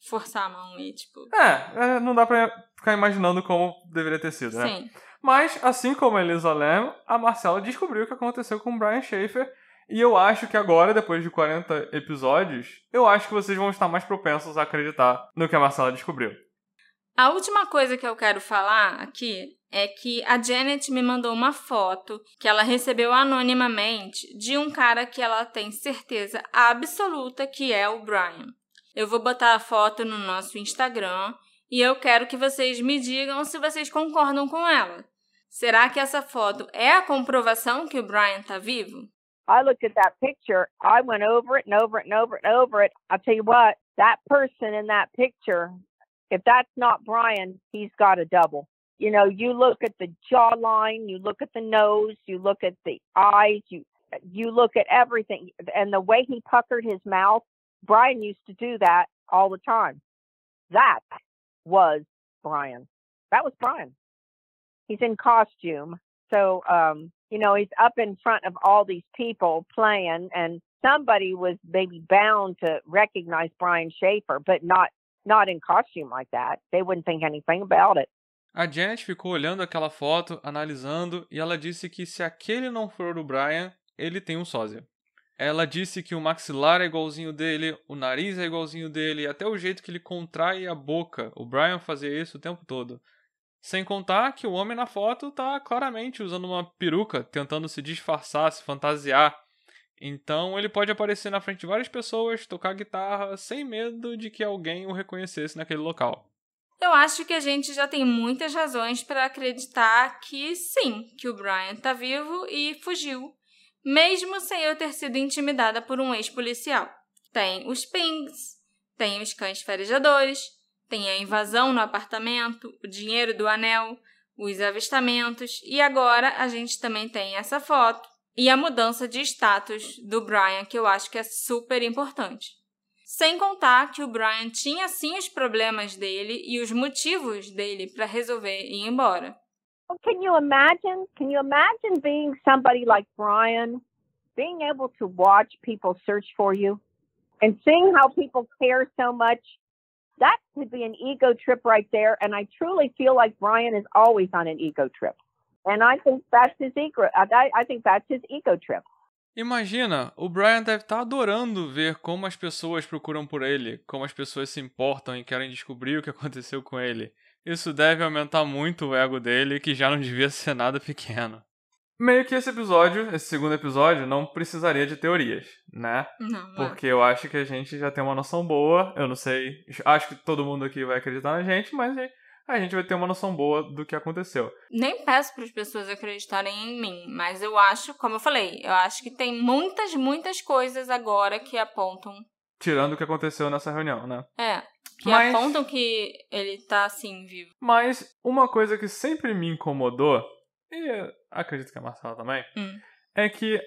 forçar a mão e, tipo. É, é não dá pra ficar imaginando como deveria ter sido, né? Sim. Mas, assim como a Elisa Lam, a Marcela descobriu o que aconteceu com o Brian Schaefer. E eu acho que agora, depois de 40 episódios, eu acho que vocês vão estar mais propensos a acreditar no que a Marcela descobriu. A última coisa que eu quero falar aqui é que a Janet me mandou uma foto que ela recebeu anonimamente de um cara que ela tem certeza absoluta que é o Brian. Eu vou botar a foto no nosso Instagram e eu quero que vocês me digam se vocês concordam com ela. Será que essa foto é a comprovação que o Brian tá vivo? I looked at that picture. I went over it and over it and over it and over it. I'll tell you what, that person in that picture, if that's not Brian, he's got a double. You know, you look at the jawline, you look at the nose, you look at the eyes, you you look at everything and the way he puckered his mouth. Brian used to do that all the time. That was Brian. That was Brian. He's in costume. So um you know, he's up in front of all these people playing, and somebody was maybe bound to recognize Brian Schaefer, but not not in costume like that. They wouldn't think anything about it. A Janet ficou olhando aquela foto, analisando, e ela disse que se aquele não for o Brian, ele tem um sósia. Ela disse que o maxilar é igualzinho dele, o nariz é igualzinho dele, até o jeito que ele contrai a boca. O Brian fazia isso o tempo todo. Sem contar que o homem na foto tá claramente usando uma peruca, tentando se disfarçar, se fantasiar. Então ele pode aparecer na frente de várias pessoas, tocar guitarra, sem medo de que alguém o reconhecesse naquele local. Eu acho que a gente já tem muitas razões para acreditar que sim, que o Brian tá vivo e fugiu, mesmo sem eu ter sido intimidada por um ex-policial. Tem os pings, tem os cães farejadores, tem a invasão no apartamento, o dinheiro do anel, os avistamentos e agora a gente também tem essa foto e a mudança de status do Brian, que eu acho que é super importante. Sem contar que o Brian tinha sim os problemas dele e os motivos dele para resolver ir embora. Can you imagine? Can you imagine being somebody like Brian, being able to watch people search for you and seeing how people care so much that could be an ego trip right there. And I truly feel like Brian is always on an ego trip. And I think that's his ego. I, I think that's his ego trip. Imagina, o Brian deve estar tá adorando ver como as pessoas procuram por ele, como as pessoas se importam e querem descobrir o que <laughs> aconteceu com ele. Isso deve aumentar muito o ego dele, que já não devia ser nada pequeno meio que esse episódio, esse segundo episódio, não precisaria de teorias, né? Não. É. Porque eu acho que a gente já tem uma noção boa. Eu não sei. Acho que todo mundo aqui vai acreditar na gente, mas a gente vai ter uma noção boa do que aconteceu. Nem peço para as pessoas acreditarem em mim, mas eu acho, como eu falei, eu acho que tem muitas, muitas coisas agora que apontam. Tirando o que aconteceu nessa reunião, né? É. Que mas... apontam que ele tá assim, vivo. Mas uma coisa que sempre me incomodou e acredito que a Marcela também, hum. é que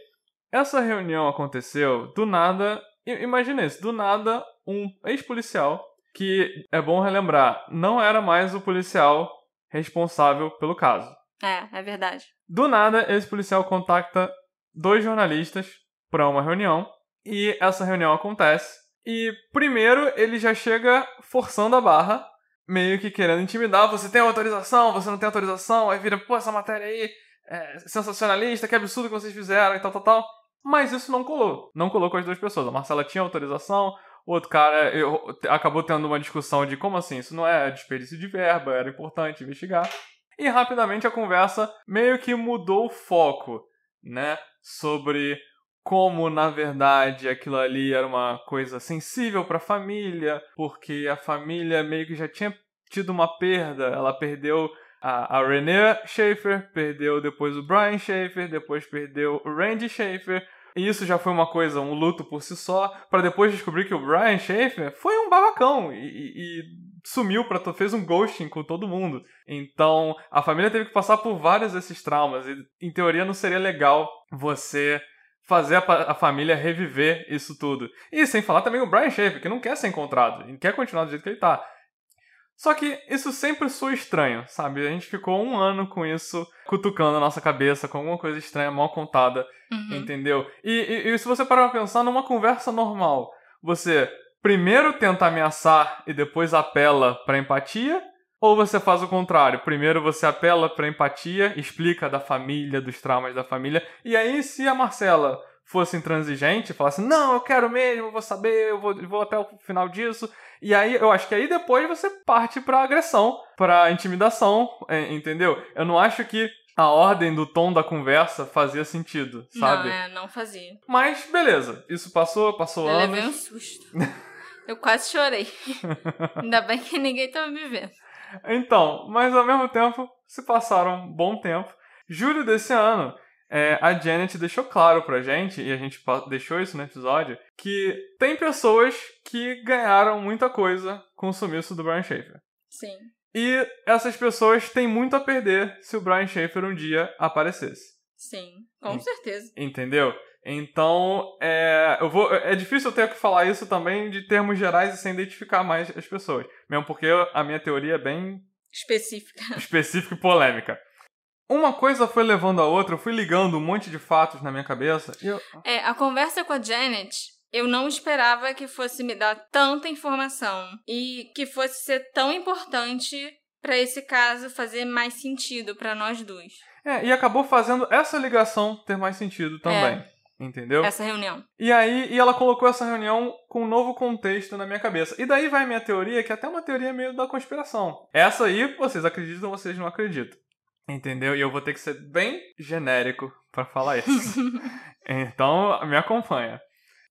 essa reunião aconteceu do nada. Imagina isso, do nada, um ex-policial, que é bom relembrar, não era mais o policial responsável pelo caso. É, é verdade. Do nada, esse policial contacta dois jornalistas para uma reunião e essa reunião acontece. E primeiro ele já chega forçando a barra meio que querendo intimidar. Você tem autorização, você não tem autorização. Aí vira, pô, essa matéria aí é sensacionalista, que absurdo que vocês fizeram e tal, tal, tal. Mas isso não colou. Não colou com as duas pessoas. A Marcela tinha autorização, o outro cara eu, acabou tendo uma discussão de como assim, isso não é desperdício de verba, era importante investigar. E rapidamente a conversa meio que mudou o foco, né? Sobre como na verdade aquilo ali era uma coisa sensível para a família, porque a família meio que já tinha tido uma perda, ela perdeu a, a Renee Schaefer, perdeu depois o Brian Schaefer, depois perdeu o Randy Schaefer, e isso já foi uma coisa, um luto por si só, para depois descobrir que o Brian Schaefer foi um babacão e, e, e sumiu para fez um ghosting com todo mundo. Então, a família teve que passar por vários desses traumas e em teoria não seria legal você fazer a, a, família reviver isso tudo. E sem falar também o Brian Schaefer, que não quer ser encontrado, ele quer continuar do jeito que ele tá. Só que isso sempre soa estranho, sabe? A gente ficou um ano com isso cutucando a nossa cabeça com alguma coisa estranha, mal contada, uhum. entendeu? E, e, e se você parar pra pensar numa conversa normal, você primeiro tenta ameaçar e depois apela pra empatia, ou você faz o contrário. Primeiro você apela para empatia, explica da família, dos traumas da família. E aí, se a Marcela fosse intransigente, falasse, não, eu quero mesmo, eu vou saber, eu vou, eu vou até o final disso. E aí, eu acho que aí depois você parte pra agressão, pra intimidação, entendeu? Eu não acho que a ordem do tom da conversa fazia sentido, sabe? Não, é, não fazia. Mas, beleza. Isso passou, passou eu anos. Eu levei um susto. eu quase chorei. <laughs> Ainda bem que ninguém tava me vendo. Então, mas ao mesmo tempo, se passaram um bom tempo. Julho desse ano, é, a Janet deixou claro pra gente, e a gente deixou isso no episódio, que tem pessoas que ganharam muita coisa com o sumiço do Brian Schaefer. Sim. E essas pessoas têm muito a perder se o Brian Schaefer um dia aparecesse. Sim, com certeza. Entendeu? Então, é, eu vou, é difícil eu ter que falar isso também de termos gerais e sem identificar mais as pessoas. Mesmo porque a minha teoria é bem específica, <laughs> específica e polêmica. Uma coisa foi levando a outra, eu fui ligando um monte de fatos na minha cabeça. Eu... É, a conversa com a Janet, eu não esperava que fosse me dar tanta informação e que fosse ser tão importante para esse caso fazer mais sentido para nós dois. É, e acabou fazendo essa ligação ter mais sentido também. É. Entendeu? Essa reunião. E aí, e ela colocou essa reunião com um novo contexto na minha cabeça. E daí vai a minha teoria, que é até uma teoria meio da conspiração. Essa aí, vocês acreditam vocês não acreditam. Entendeu? E eu vou ter que ser bem genérico para falar isso. <laughs> então, me acompanha.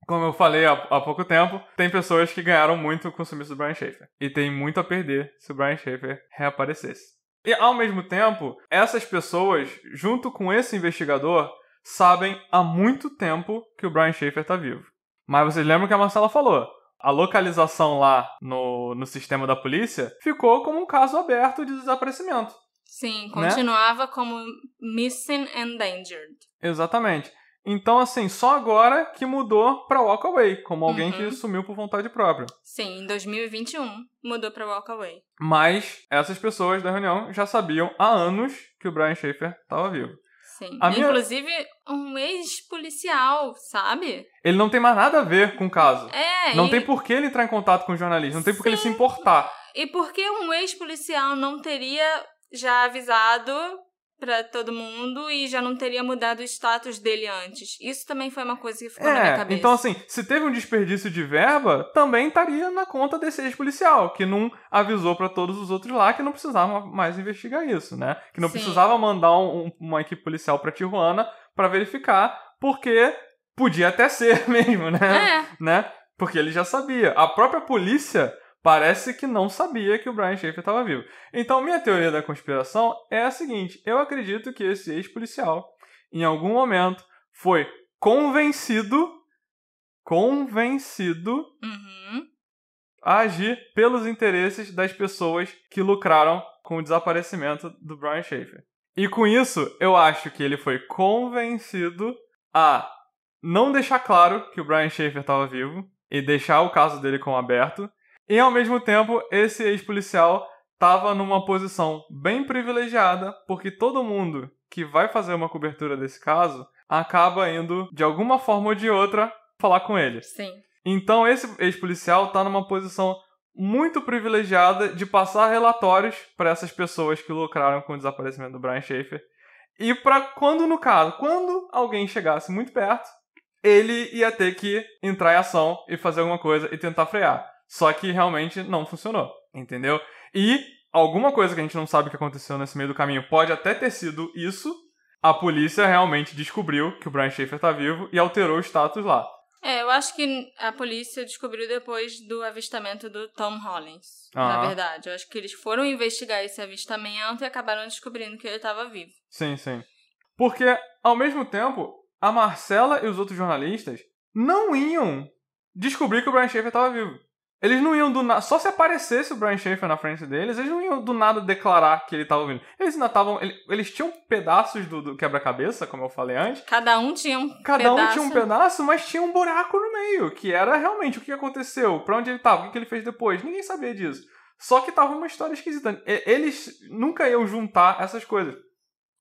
Como eu falei há, há, pouco tempo, tem pessoas que ganharam muito com o sumiço do Brian Schaefer. E tem muito a perder se o Brian Schaefer reaparecesse. E ao mesmo tempo, essas pessoas, junto com esse investigador, sabem há muito tempo que o Brian Schaefer está vivo. Mas vocês lembram que a Marcela falou? A localização lá no, no sistema da polícia ficou como um caso aberto de desaparecimento. Sim, né? continuava né? como missing endangered. Exatamente. Então, assim, só agora que mudou pra Walk Away, como alguém uhum. que sumiu por vontade própria. Sim, em 2021 mudou pra Walk Away. Mas essas pessoas da reunião já sabiam há anos que o Brian Schaefer estava vivo. Sim. A Inclusive, minha... um ex-policial, sabe? Ele não tem mais nada a ver com o caso. É. Não e... tem por que ele entrar em contato com o jornalista, não tem por que ele se importar. E por que um ex-policial não teria já avisado para todo mundo e já não teria mudado o status dele antes. Isso também foi uma coisa que ficou é, na minha cabeça. Então, assim, se teve um desperdício de verba, também estaria na conta desse ex-policial, que não avisou para todos os outros lá que não precisava mais investigar isso, né? Que não Sim. precisava mandar um, uma equipe policial para Tijuana para verificar, porque podia até <laughs> ser mesmo, né? É. né? Porque ele já sabia. A própria polícia parece que não sabia que o Brian Schaefer estava vivo. Então, minha teoria da conspiração é a seguinte: eu acredito que esse ex-policial, em algum momento, foi convencido, convencido uhum. a agir pelos interesses das pessoas que lucraram com o desaparecimento do Brian Schaefer. E com isso, eu acho que ele foi convencido a não deixar claro que o Brian Schaefer estava vivo e deixar o caso dele como aberto e ao mesmo tempo, esse ex-policial estava numa posição bem privilegiada, porque todo mundo que vai fazer uma cobertura desse caso acaba indo, de alguma forma ou de outra, falar com ele. Sim. Então esse ex-policial está numa posição muito privilegiada de passar relatórios para essas pessoas que lucraram com o desaparecimento do Brian Schaefer. E para quando, no caso, quando alguém chegasse muito perto, ele ia ter que entrar em ação e fazer alguma coisa e tentar frear. Só que realmente não funcionou, entendeu? E alguma coisa que a gente não sabe que aconteceu nesse meio do caminho pode até ter sido isso. A polícia realmente descobriu que o Brian Schaefer tá vivo e alterou o status lá. É, eu acho que a polícia descobriu depois do avistamento do Tom Hollins. Na verdade, eu acho que eles foram investigar esse avistamento e acabaram descobrindo que ele estava vivo. Sim, sim. Porque, ao mesmo tempo, a Marcela e os outros jornalistas não iam descobrir que o Brian Schaefer estava vivo. Eles não iam do nada. Só se aparecesse o Brian Schaefer na frente deles, eles não iam do nada declarar que ele estava ouvindo. Eles ainda estavam. Eles, tinham pedaços do, do quebra-cabeça, como eu falei antes. Cada um tinha um Cada pedaço. um tinha um pedaço, mas tinha um buraco no meio, que era realmente o que aconteceu, para onde ele estava, o que ele fez depois. Ninguém sabia disso. Só que tava uma história esquisita. Eles nunca iam juntar essas coisas.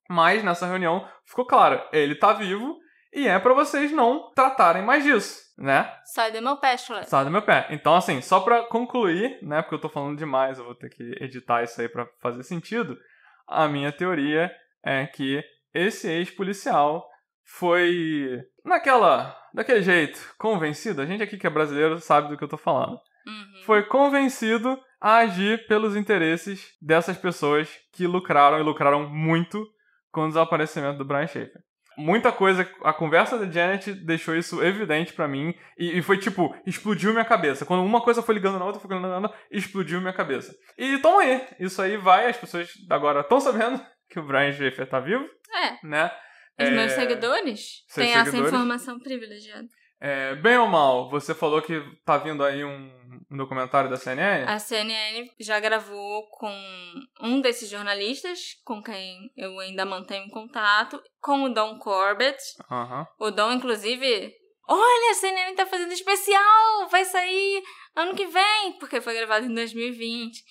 Mas nessa reunião ficou claro: ele tá vivo e é para vocês não tratarem mais disso né? Sai do meu pé, chulé. Sai do meu pé. Então, assim, só pra concluir, né? Porque eu tô falando demais, eu vou ter que editar isso aí pra fazer sentido. A minha teoria é que esse ex-policial foi naquela, daquele jeito, convencido. A gente aqui que é brasileiro sabe do que eu tô falando. Uhum. Foi convencido a agir pelos interesses dessas pessoas que lucraram e lucraram muito com o desaparecimento do Brian Schaefer. Muita coisa, a conversa da Janet deixou isso evidente pra mim. E, e, foi tipo, explodiu minha cabeça. Quando uma coisa foi ligando na outra, foi ligando na outra, explodiu minha cabeça. E toma aí, isso aí vai, as pessoas agora estão sabendo <laughs> que o Brian Schaefer tá vivo. É. Né? Os É, meus seguidores têm essa informação privilegiada. É, bem ou mal, você falou que tá vindo aí um, um documentário da CNN? A CNN já gravou com um desses jornalistas, com quem eu ainda mantenho contato, com o Don Corbett. Aham. O Dom, inclusive, olha, a CNN tá fazendo especial, vai sair ano que vem, porque foi gravado em 2020.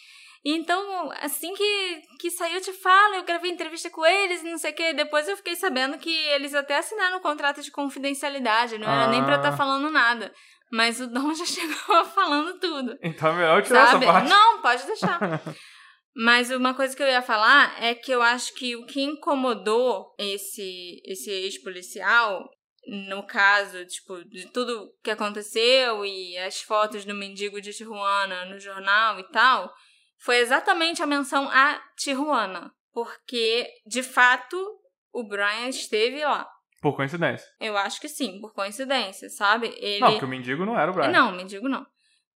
Então, assim que, que saiu, eu te falo, eu gravei entrevista com eles, não sei o quê. Depois eu fiquei sabendo que eles até assinaram um contrato de confidencialidade, não era nem pra Ah. estar falando nada. Mas o Dom <laughs> já chegou <laughs> falando tudo. Então é melhor tirar Sabe? essa parte. Não, pode deixar. <laughs> Mas uma coisa que eu ia falar é que eu acho que o que incomodou esse, esse ex-policial, no caso, tipo, de tudo que aconteceu e as fotos do mendigo de Tijuana no jornal e tal, foi exatamente a menção a Tijuana. Porque, de fato, o Brian esteve lá. Por coincidência. Eu acho que sim, por coincidência, sabe? Ele... Não, porque o mendigo não era o Brian. Não, mendigo não.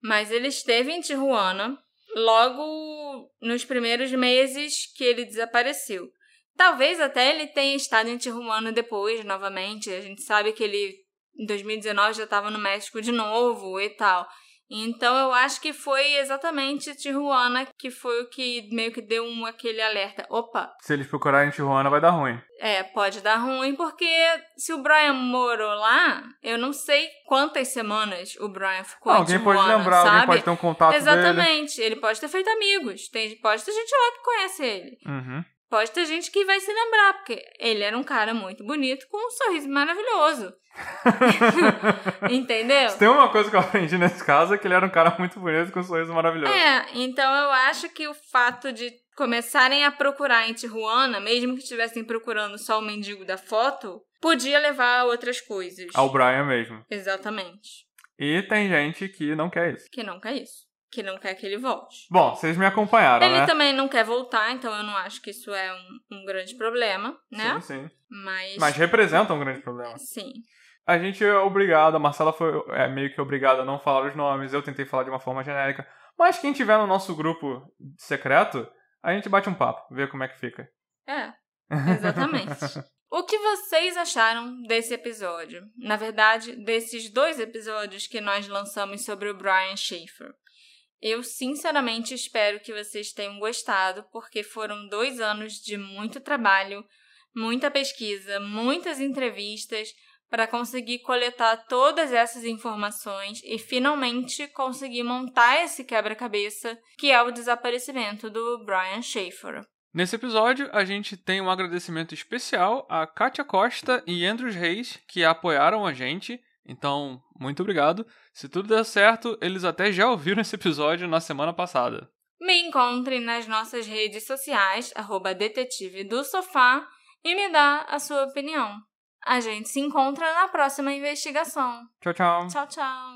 Mas ele esteve em Tijuana logo nos primeiros meses que ele desapareceu. Talvez até ele tenha estado em Tijuana depois, novamente. A gente sabe que ele, em 2019, já estava no México de novo e tal. Então eu acho que foi exatamente Tijuana que foi o que meio que deu um, aquele alerta. Opa, Se eles procurarem em Tijuana, vai dar ruim. é, pode dar ruim, porque se o Brian morou lá, eu não sei quantas semanas o Brian ficou Não, em alguém Tijuana, pode lembrar, sabe? alguém pode ter um contato dele. Exatamente. Ele pode ter feito amigos. Tem, pode ter gente lá que conhece ele. Uhum. Pode ter gente que vai se lembrar, porque ele era um cara muito bonito com um sorriso maravilhoso. <laughs> Entendeu? Se tem uma coisa que eu aprendi nesse caso é que ele era um cara muito bonito com um sorriso maravilhoso. É, então eu acho que o fato de começarem a procurar em Tijuana, mesmo que estivessem procurando só o mendigo da foto, podia levar a outras coisas. Ao Brian mesmo. Exatamente. E tem gente que não quer isso. Que não quer isso. Que não quer que ele volte. Bom, vocês me acompanharam, Ele né? também não quer voltar, então eu não acho que isso é um, um grande problema, né? Sim, sim. Mas. Mas representa um grande problema. Sim. A gente é obrigado, a Marcela foi é, meio que obrigada a não falar os nomes, eu tentei falar de uma forma genérica. Mas quem tiver no nosso grupo secreto, a gente bate um papo, vê como é que fica. É. Exatamente. <laughs> o que vocês acharam desse episódio? Na verdade, desses dois episódios que nós lançamos sobre o Brian Schaefer. Eu sinceramente espero que vocês tenham gostado, porque foram dois anos de muito trabalho, muita pesquisa, muitas entrevistas para conseguir coletar todas essas informações e finalmente conseguir montar esse quebra-cabeça que é o desaparecimento do Brian Schaefer. Nesse episódio, a gente tem um agradecimento especial a Kátia Costa e Andrews Reis, que apoiaram a gente. Então, muito obrigado. Se tudo der certo, eles até já ouviram esse episódio na semana passada. Me encontre nas nossas redes sociais, arroba detetive do sofá, e me dá a sua opinião. A gente se encontra na próxima investigação. Tchau, tchau. Tchau, tchau.